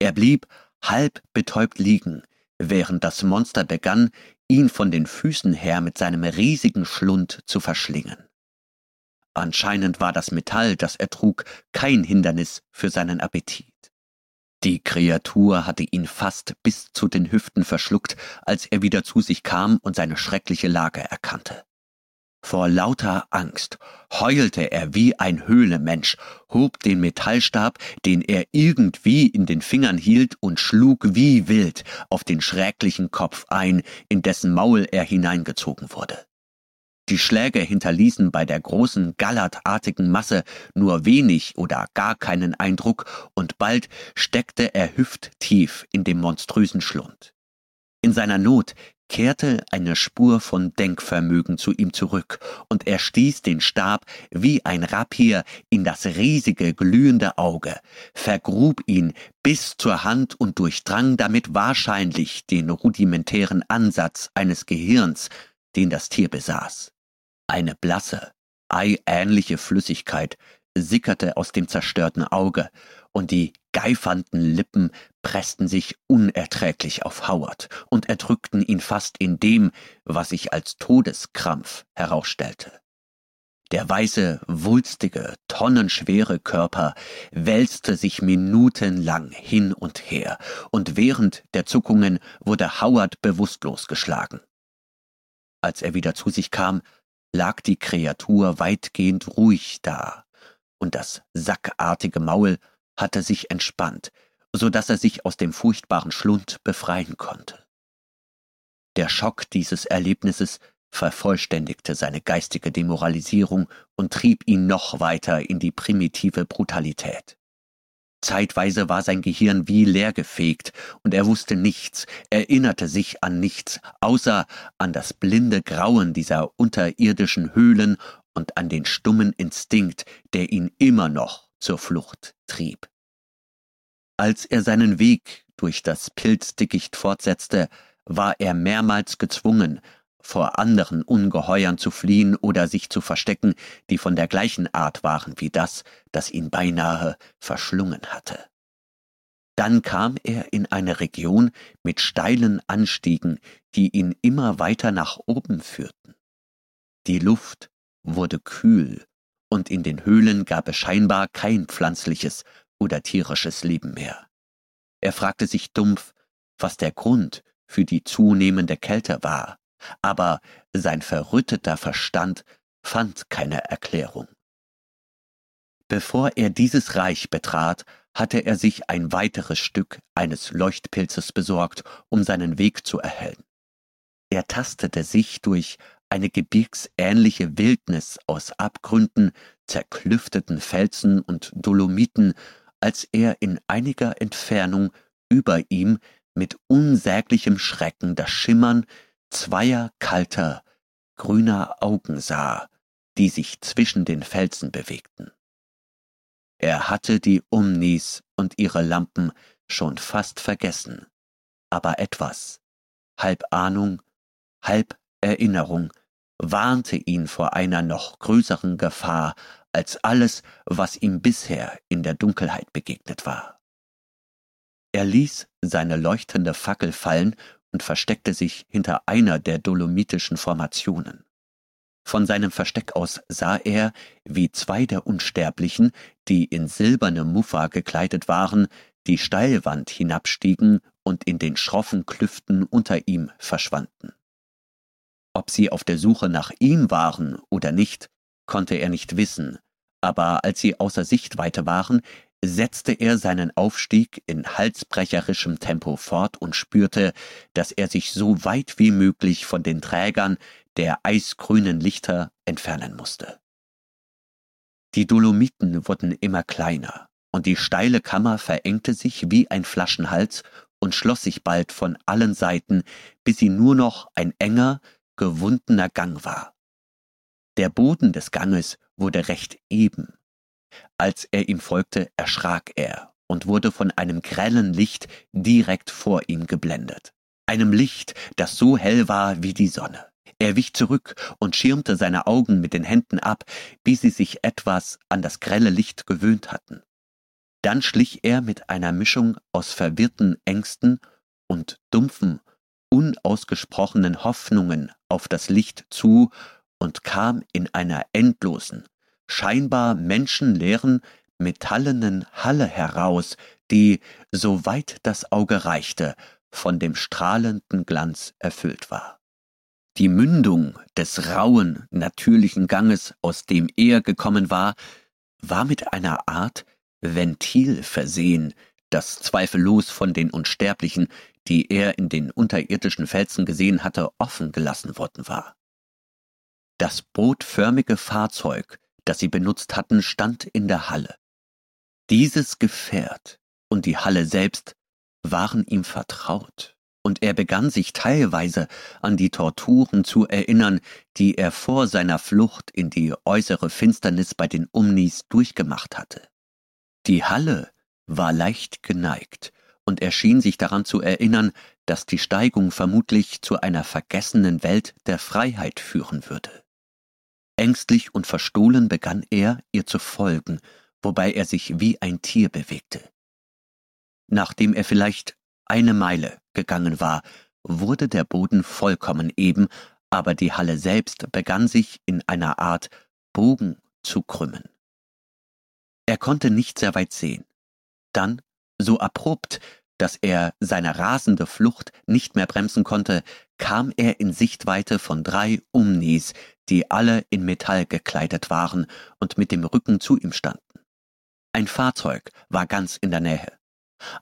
Speaker 1: Er blieb halb betäubt liegen, während das Monster begann, ihn von den Füßen her mit seinem riesigen Schlund zu verschlingen. Anscheinend war das Metall, das er trug, kein Hindernis für seinen Appetit. Die Kreatur hatte ihn fast bis zu den Hüften verschluckt, als er wieder zu sich kam und seine schreckliche Lage erkannte. Vor lauter Angst heulte er wie ein Höhlemensch, hob den Metallstab, den er irgendwie in den Fingern hielt, und schlug wie wild auf den schräglichen Kopf ein, in dessen Maul er hineingezogen wurde. Die Schläge hinterließen bei der großen gallertartigen Masse nur wenig oder gar keinen Eindruck, und bald steckte er hüfttief in dem monströsen Schlund. In seiner Not kehrte eine Spur von Denkvermögen zu ihm zurück, und er stieß den Stab wie ein Rapier in das riesige glühende Auge, vergrub ihn bis zur Hand und durchdrang damit wahrscheinlich den rudimentären Ansatz eines Gehirns, den das Tier besaß. Eine blasse, eiähnliche Flüssigkeit sickerte aus dem zerstörten Auge, und die geifernden Lippen pressten sich unerträglich auf Howard und erdrückten ihn fast in dem, was sich als Todeskrampf herausstellte. Der weiße, wulstige, tonnenschwere Körper wälzte sich minutenlang hin und her, und während der Zuckungen wurde Howard bewusstlos geschlagen. Als er wieder zu sich kam, lag die Kreatur weitgehend ruhig da, und das sackartige Maul hatte sich entspannt, so dass er sich aus dem furchtbaren Schlund befreien konnte. Der Schock dieses Erlebnisses vervollständigte seine geistige Demoralisierung und trieb ihn noch weiter in die primitive Brutalität. Zeitweise war sein Gehirn wie leergefegt, und er wusste nichts, erinnerte sich an nichts, außer an das blinde Grauen dieser unterirdischen Höhlen und an den stummen Instinkt, der ihn immer noch zur Flucht trieb. Als er seinen Weg durch das Pilzdickicht fortsetzte, war er mehrmals gezwungen, vor anderen Ungeheuern zu fliehen oder sich zu verstecken, die von der gleichen Art waren wie das, das ihn beinahe verschlungen hatte. Dann kam er in eine Region mit steilen Anstiegen, die ihn immer weiter nach oben führten. Die Luft wurde kühl, und in den Höhlen gab es scheinbar kein pflanzliches oder tierisches Leben mehr. Er fragte sich dumpf, was der Grund für die zunehmende Kälte war, aber sein verrütteter Verstand fand keine Erklärung. Bevor er dieses Reich betrat, hatte er sich ein weiteres Stück eines Leuchtpilzes besorgt, um seinen Weg zu erhellen. Er tastete sich durch eine gebirgsähnliche Wildnis aus Abgründen, zerklüfteten Felsen und Dolomiten, als er in einiger Entfernung über ihm mit unsäglichem Schrecken das Schimmern zweier kalter, grüner Augen sah, die sich zwischen den Felsen bewegten. Er hatte die Umnis und ihre Lampen schon fast vergessen, aber etwas, halb Ahnung, halb Erinnerung, warnte ihn vor einer noch größeren Gefahr als alles, was ihm bisher in der Dunkelheit begegnet war. Er ließ seine leuchtende Fackel fallen und versteckte sich hinter einer der dolomitischen Formationen. Von seinem Versteck aus sah er, wie zwei der Unsterblichen, die in silberne Muffa gekleidet waren, die Steilwand hinabstiegen und in den schroffen Klüften unter ihm verschwanden. Ob sie auf der Suche nach ihm waren oder nicht, konnte er nicht wissen, aber als sie außer Sichtweite waren, setzte er seinen Aufstieg in halsbrecherischem Tempo fort und spürte, dass er sich so weit wie möglich von den Trägern der eisgrünen Lichter entfernen musste. Die Dolomiten wurden immer kleiner, und die steile Kammer verengte sich wie ein Flaschenhals und schloss sich bald von allen Seiten, bis sie nur noch ein enger, gewundener Gang war. Der Boden des Ganges wurde recht eben. Als er ihm folgte, erschrak er und wurde von einem grellen Licht direkt vor ihm geblendet. Einem Licht, das so hell war wie die Sonne. Er wich zurück und schirmte seine Augen mit den Händen ab, bis sie sich etwas an das grelle Licht gewöhnt hatten. Dann schlich er mit einer Mischung aus verwirrten Ängsten und dumpfen, unausgesprochenen Hoffnungen auf das Licht zu und kam in einer endlosen, scheinbar menschenleeren, metallenen Halle heraus, die, soweit das Auge reichte, von dem strahlenden Glanz erfüllt war. Die Mündung des rauen, natürlichen Ganges, aus dem er gekommen war, war mit einer Art Ventil versehen, das zweifellos von den Unsterblichen, die er in den unterirdischen Felsen gesehen hatte, offen gelassen worden war. Das bootförmige Fahrzeug, das sie benutzt hatten, stand in der Halle. Dieses Gefährt und die Halle selbst waren ihm vertraut, und er begann sich teilweise an die Torturen zu erinnern, die er vor seiner Flucht in die äußere Finsternis bei den Umnis durchgemacht hatte. Die Halle war leicht geneigt, und er schien sich daran zu erinnern, dass die Steigung vermutlich zu einer vergessenen Welt der Freiheit führen würde. Ängstlich und verstohlen begann er, ihr zu folgen, wobei er sich wie ein Tier bewegte. Nachdem er vielleicht eine Meile gegangen war, wurde der Boden vollkommen eben, aber die Halle selbst begann sich in einer Art Bogen zu krümmen. Er konnte nicht sehr weit sehen. Dann, so abrupt, dass er seine rasende Flucht nicht mehr bremsen konnte, kam er in Sichtweite von drei Umnis, die alle in Metall gekleidet waren und mit dem Rücken zu ihm standen. Ein Fahrzeug war ganz in der Nähe.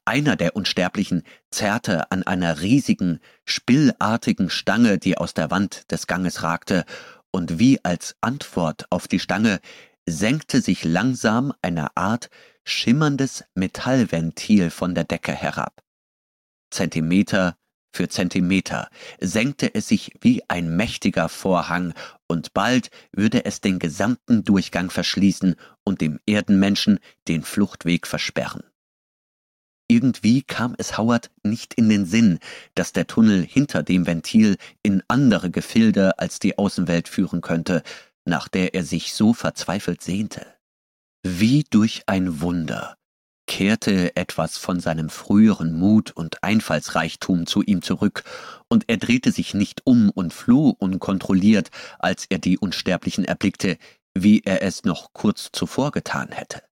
Speaker 1: Einer der Unsterblichen zerrte an einer riesigen, spillartigen Stange, die aus der Wand des Ganges ragte, und wie als Antwort auf die Stange senkte sich langsam eine Art schimmerndes Metallventil von der Decke herab. Zentimeter für Zentimeter senkte es sich wie ein mächtiger Vorhang, und bald würde es den gesamten Durchgang verschließen und dem Erdenmenschen den Fluchtweg versperren. Irgendwie kam es Howard nicht in den Sinn, dass der Tunnel hinter dem Ventil in andere Gefilde als die Außenwelt führen könnte, nach der er sich so verzweifelt sehnte. Wie durch ein Wunder kehrte etwas von seinem früheren Mut und Einfallsreichtum zu ihm zurück, und er drehte sich nicht um und floh unkontrolliert, als er die Unsterblichen erblickte, wie er es noch kurz zuvor getan hätte.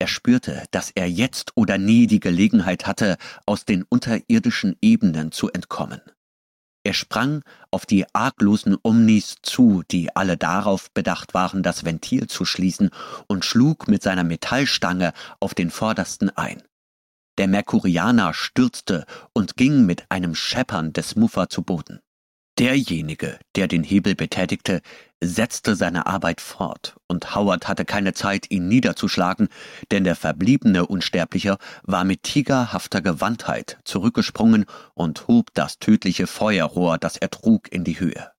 Speaker 1: Er spürte, dass er jetzt oder nie die Gelegenheit hatte, aus den unterirdischen Ebenen zu entkommen. Er sprang auf die arglosen Omnis zu, die alle darauf bedacht waren, das Ventil zu schließen, und schlug mit seiner Metallstange auf den vordersten ein. Der Merkurianer stürzte und ging mit einem Scheppern des Muffer zu Boden. Derjenige, der den Hebel betätigte, setzte seine Arbeit fort, und Howard hatte keine Zeit, ihn niederzuschlagen, denn der verbliebene Unsterblicher war mit tigerhafter Gewandtheit zurückgesprungen und hob das tödliche Feuerrohr, das er trug, in die Höhe.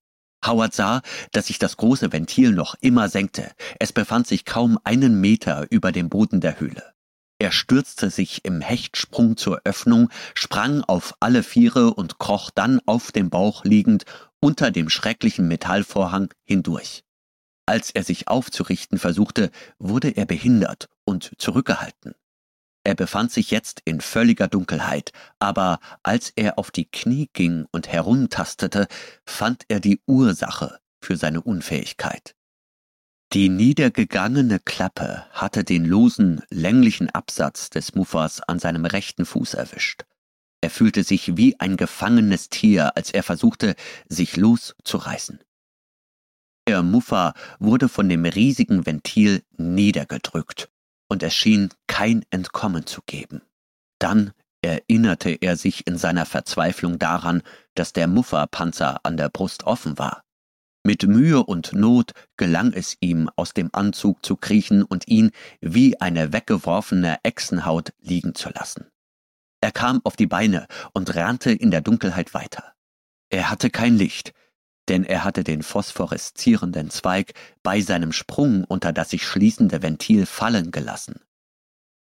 Speaker 1: Howard sah, dass sich das große Ventil noch immer senkte. Es befand sich kaum einen Meter über dem Boden der Höhle. Er stürzte sich im Hechtsprung zur Öffnung, sprang auf alle Viere und kroch dann auf dem Bauch liegend unter dem schrecklichen Metallvorhang hindurch. Als er sich aufzurichten versuchte, wurde er behindert und zurückgehalten. Er befand sich jetzt in völliger Dunkelheit, aber als er auf die Knie ging und herumtastete, fand er die Ursache für seine Unfähigkeit. Die niedergegangene Klappe hatte den losen, länglichen Absatz des Muffers an seinem rechten Fuß erwischt. Er fühlte sich wie ein gefangenes Tier, als er versuchte, sich loszureißen. Der Muffer wurde von dem riesigen Ventil niedergedrückt, und es schien kein Entkommen zu geben. Dann erinnerte er sich in seiner Verzweiflung daran, dass der Mufferpanzer an der Brust offen war. Mit Mühe und Not gelang es ihm, aus dem Anzug zu kriechen und ihn wie eine weggeworfene Echsenhaut liegen zu lassen. Er kam auf die Beine und rannte in der Dunkelheit weiter. Er hatte kein Licht, denn er hatte den phosphoreszierenden Zweig bei seinem Sprung unter das sich schließende Ventil fallen gelassen.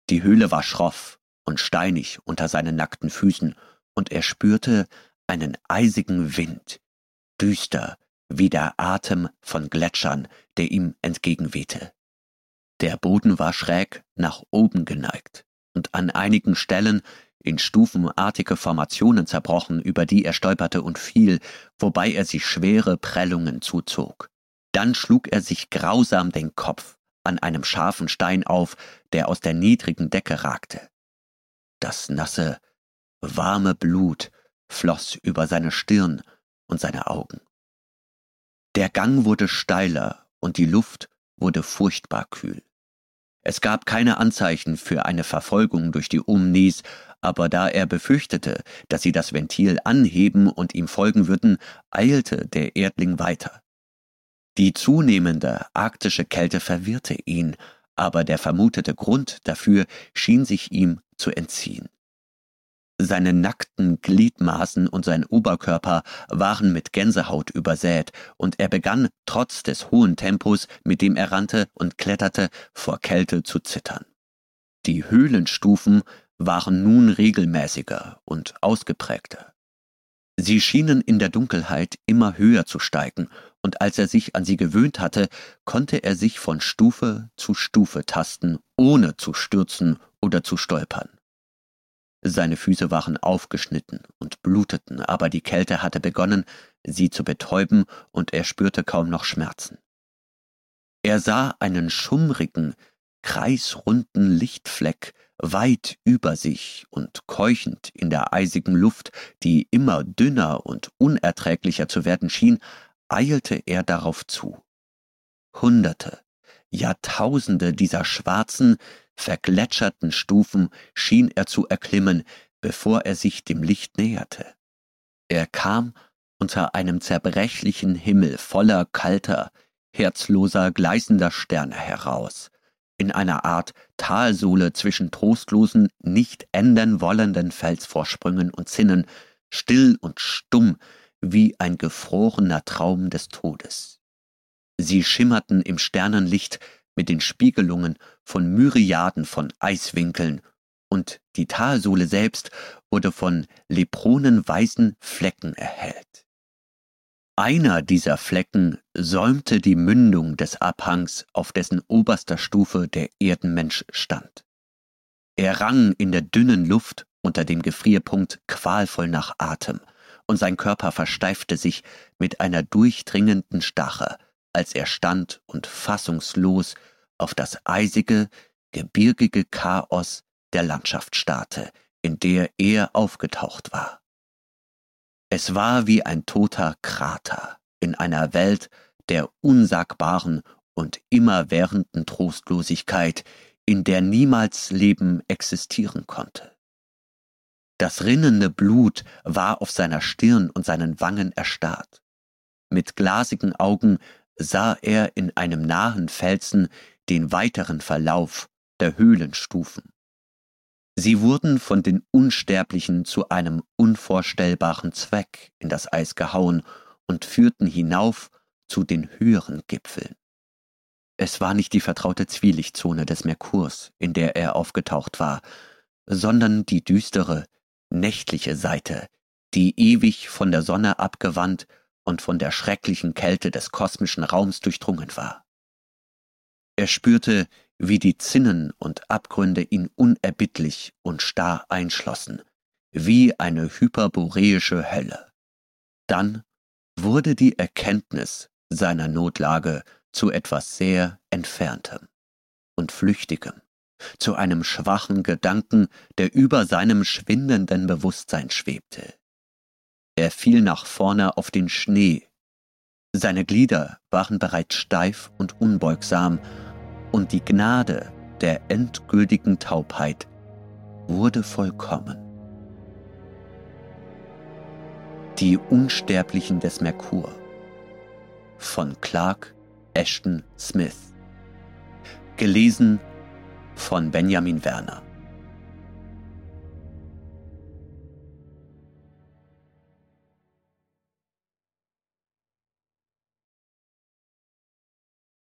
Speaker 1: Die Höhle war schroff und steinig unter seinen nackten Füßen, und er spürte einen eisigen Wind, düster wie der Atem von Gletschern, der ihm entgegenwehte. Der Boden war schräg nach oben geneigt und an einigen Stellen in stufenartige Formationen zerbrochen, über die er stolperte und fiel, wobei er sich schwere Prellungen zuzog. Dann schlug er sich grausam den Kopf an einem scharfen Stein auf, der aus der niedrigen Decke ragte. Das nasse, warme Blut floss über seine Stirn und seine Augen. Der Gang wurde steiler und die Luft wurde furchtbar kühl. Es gab keine Anzeichen für eine Verfolgung durch die Umnis, aber da er befürchtete, dass sie das Ventil anheben und ihm folgen würden, eilte der Erdling weiter. Die zunehmende arktische Kälte verwirrte ihn, aber der vermutete Grund dafür schien sich ihm zu entziehen. Seine nackten Gliedmaßen und sein Oberkörper waren mit Gänsehaut übersät, und er begann, trotz des hohen Tempos, mit dem er rannte und kletterte, vor Kälte zu zittern. Die Höhlenstufen waren nun regelmäßiger und ausgeprägter. Sie schienen in der Dunkelheit immer höher zu steigen, und als er sich an sie gewöhnt hatte, konnte er sich von Stufe zu Stufe tasten, ohne zu stürzen oder zu stolpern. Seine Füße waren aufgeschnitten und bluteten, aber die Kälte hatte begonnen, sie zu betäuben, und er spürte kaum noch Schmerzen. Er sah einen schummrigen, kreisrunden Lichtfleck weit über sich und keuchend in der eisigen Luft, die immer dünner und unerträglicher zu werden schien, eilte er darauf zu. Hunderte, Jahrtausende dieser schwarzen, vergletscherten Stufen schien er zu erklimmen, bevor er sich dem Licht näherte. Er kam unter einem zerbrechlichen Himmel voller kalter, herzloser, gleißender Sterne heraus, in einer Art Talsohle zwischen trostlosen, nicht ändern wollenden Felsvorsprüngen und Zinnen, still und stumm wie ein gefrorener Traum des Todes. Sie schimmerten im Sternenlicht mit den Spiegelungen von Myriaden von Eiswinkeln, und die Talsohle selbst wurde von lepronenweißen Flecken erhellt. Einer dieser Flecken säumte die Mündung des Abhangs, auf dessen oberster Stufe der Erdenmensch stand. Er rang in der dünnen Luft unter dem Gefrierpunkt qualvoll nach Atem, und sein Körper versteifte sich mit einer durchdringenden Stache, als er stand und fassungslos auf das eisige, gebirgige Chaos der Landschaft starrte, in der er aufgetaucht war. Es war wie ein toter Krater in einer Welt der unsagbaren und immerwährenden Trostlosigkeit, in der niemals Leben existieren konnte. Das rinnende Blut war auf seiner Stirn und seinen Wangen erstarrt. Mit glasigen Augen sah er in einem nahen Felsen den weiteren Verlauf der Höhlenstufen. Sie wurden von den Unsterblichen zu einem unvorstellbaren Zweck in das Eis gehauen und führten hinauf zu den höheren Gipfeln. Es war nicht die vertraute Zwielichtzone des Merkurs, in der er aufgetaucht war, sondern die düstere, nächtliche Seite, die ewig von der Sonne abgewandt und von der schrecklichen Kälte des kosmischen Raums durchdrungen war. Er spürte, wie die Zinnen und Abgründe ihn unerbittlich und starr einschlossen, wie eine hyperboreische Hölle. Dann wurde die Erkenntnis seiner Notlage zu etwas sehr Entferntem und Flüchtigem, zu einem schwachen Gedanken, der über seinem schwindenden Bewusstsein schwebte. Er fiel nach vorne auf den Schnee. Seine Glieder waren bereits steif und unbeugsam, und die Gnade der endgültigen Taubheit wurde vollkommen. Die Unsterblichen des Merkur von Clark Ashton Smith. Gelesen von Benjamin Werner.